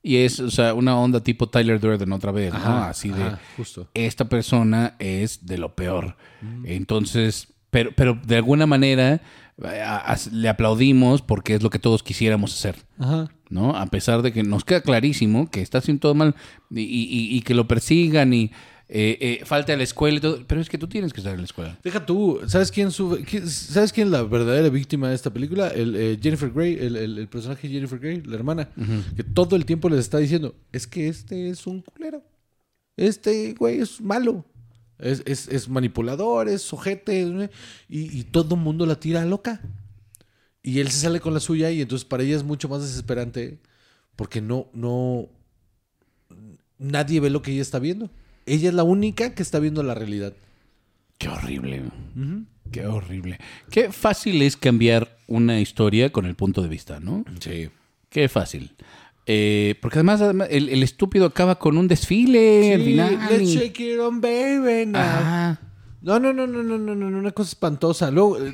Y es, o sea, una onda tipo Tyler Durden otra vez, ¿no? Ajá, Así de, justo. esta persona es de lo peor. Entonces, pero, pero de alguna manera a- a- le aplaudimos porque es lo que todos quisiéramos hacer. Ajá. ¿no? A pesar de que nos queda clarísimo que está haciendo todo mal y, y- y que lo persigan y eh, eh, falte a la escuela y todo. Pero es que tú tienes que estar en la escuela. Deja tú, ¿sabes quién sube? quién- ¿Sabes quién es la verdadera víctima de esta película? El, eh, Jennifer Grey, el, el- el personaje Jennifer Grey, la hermana, que todo el tiempo les está diciendo, es que este es un culero. Este güey es malo. Es, es- es manipulador, es sujete, y, y todo el mundo la tira loca. Y él se sale con la suya y entonces para ella es mucho más desesperante porque no, no, nadie ve lo que ella está viendo. Ella es la única que está viendo la realidad. Qué horrible. Qué horrible. Qué fácil es cambiar una historia con el punto de vista, ¿no? Sí. Qué fácil. Eh, porque además, además, el, el estúpido acaba con un desfile al final. let's shake it on, baby, now. No, no, no, no, no, no, no, una cosa espantosa. Luego eh,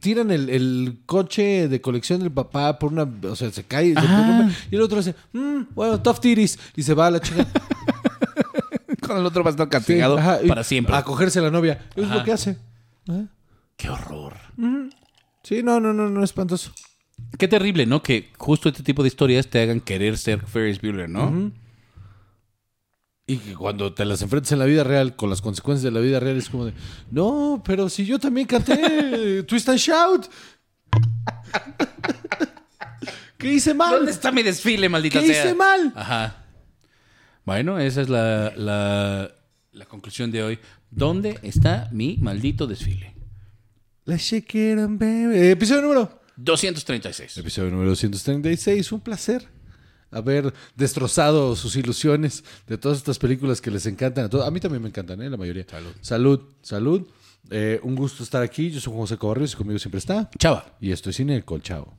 tiran el, el coche de colección del papá por una, o sea, se cae, se y el otro dice, "Mm, bueno, tough titties, y se va a la chica. [laughs] Con el otro va a estar castigado Sí, ajá, y para siempre. A cogerse a la novia. Es Ajá. lo que hace. Ajá. Qué horror. Sí, no, no, no, no, espantoso. Qué terrible, ¿no? Que justo este tipo de historias te hagan querer ser Ferris Bueller, ¿no? Y que cuando te las enfrentas en la vida real, con las consecuencias de la vida real, es como de, no, pero si yo también canté [laughs] Twist and Shout. [laughs] ¿Qué hice mal? ¿Dónde está mi desfile, maldita ¿Qué sea? hice mal? Ajá. Bueno, esa es la, la, la conclusión de hoy. ¿Dónde está mi maldito desfile? It on, baby. Episodio número. 236. Episodio número 236. Un placer haber destrozado sus ilusiones de todas estas películas que les encantan a todos. A mí también me encantan, ¿eh? La mayoría. Salud. Salud, salud. Eh, un gusto estar aquí. Yo soy José Cobarrios y conmigo siempre está. Chava. Y esto es Cine Colchao.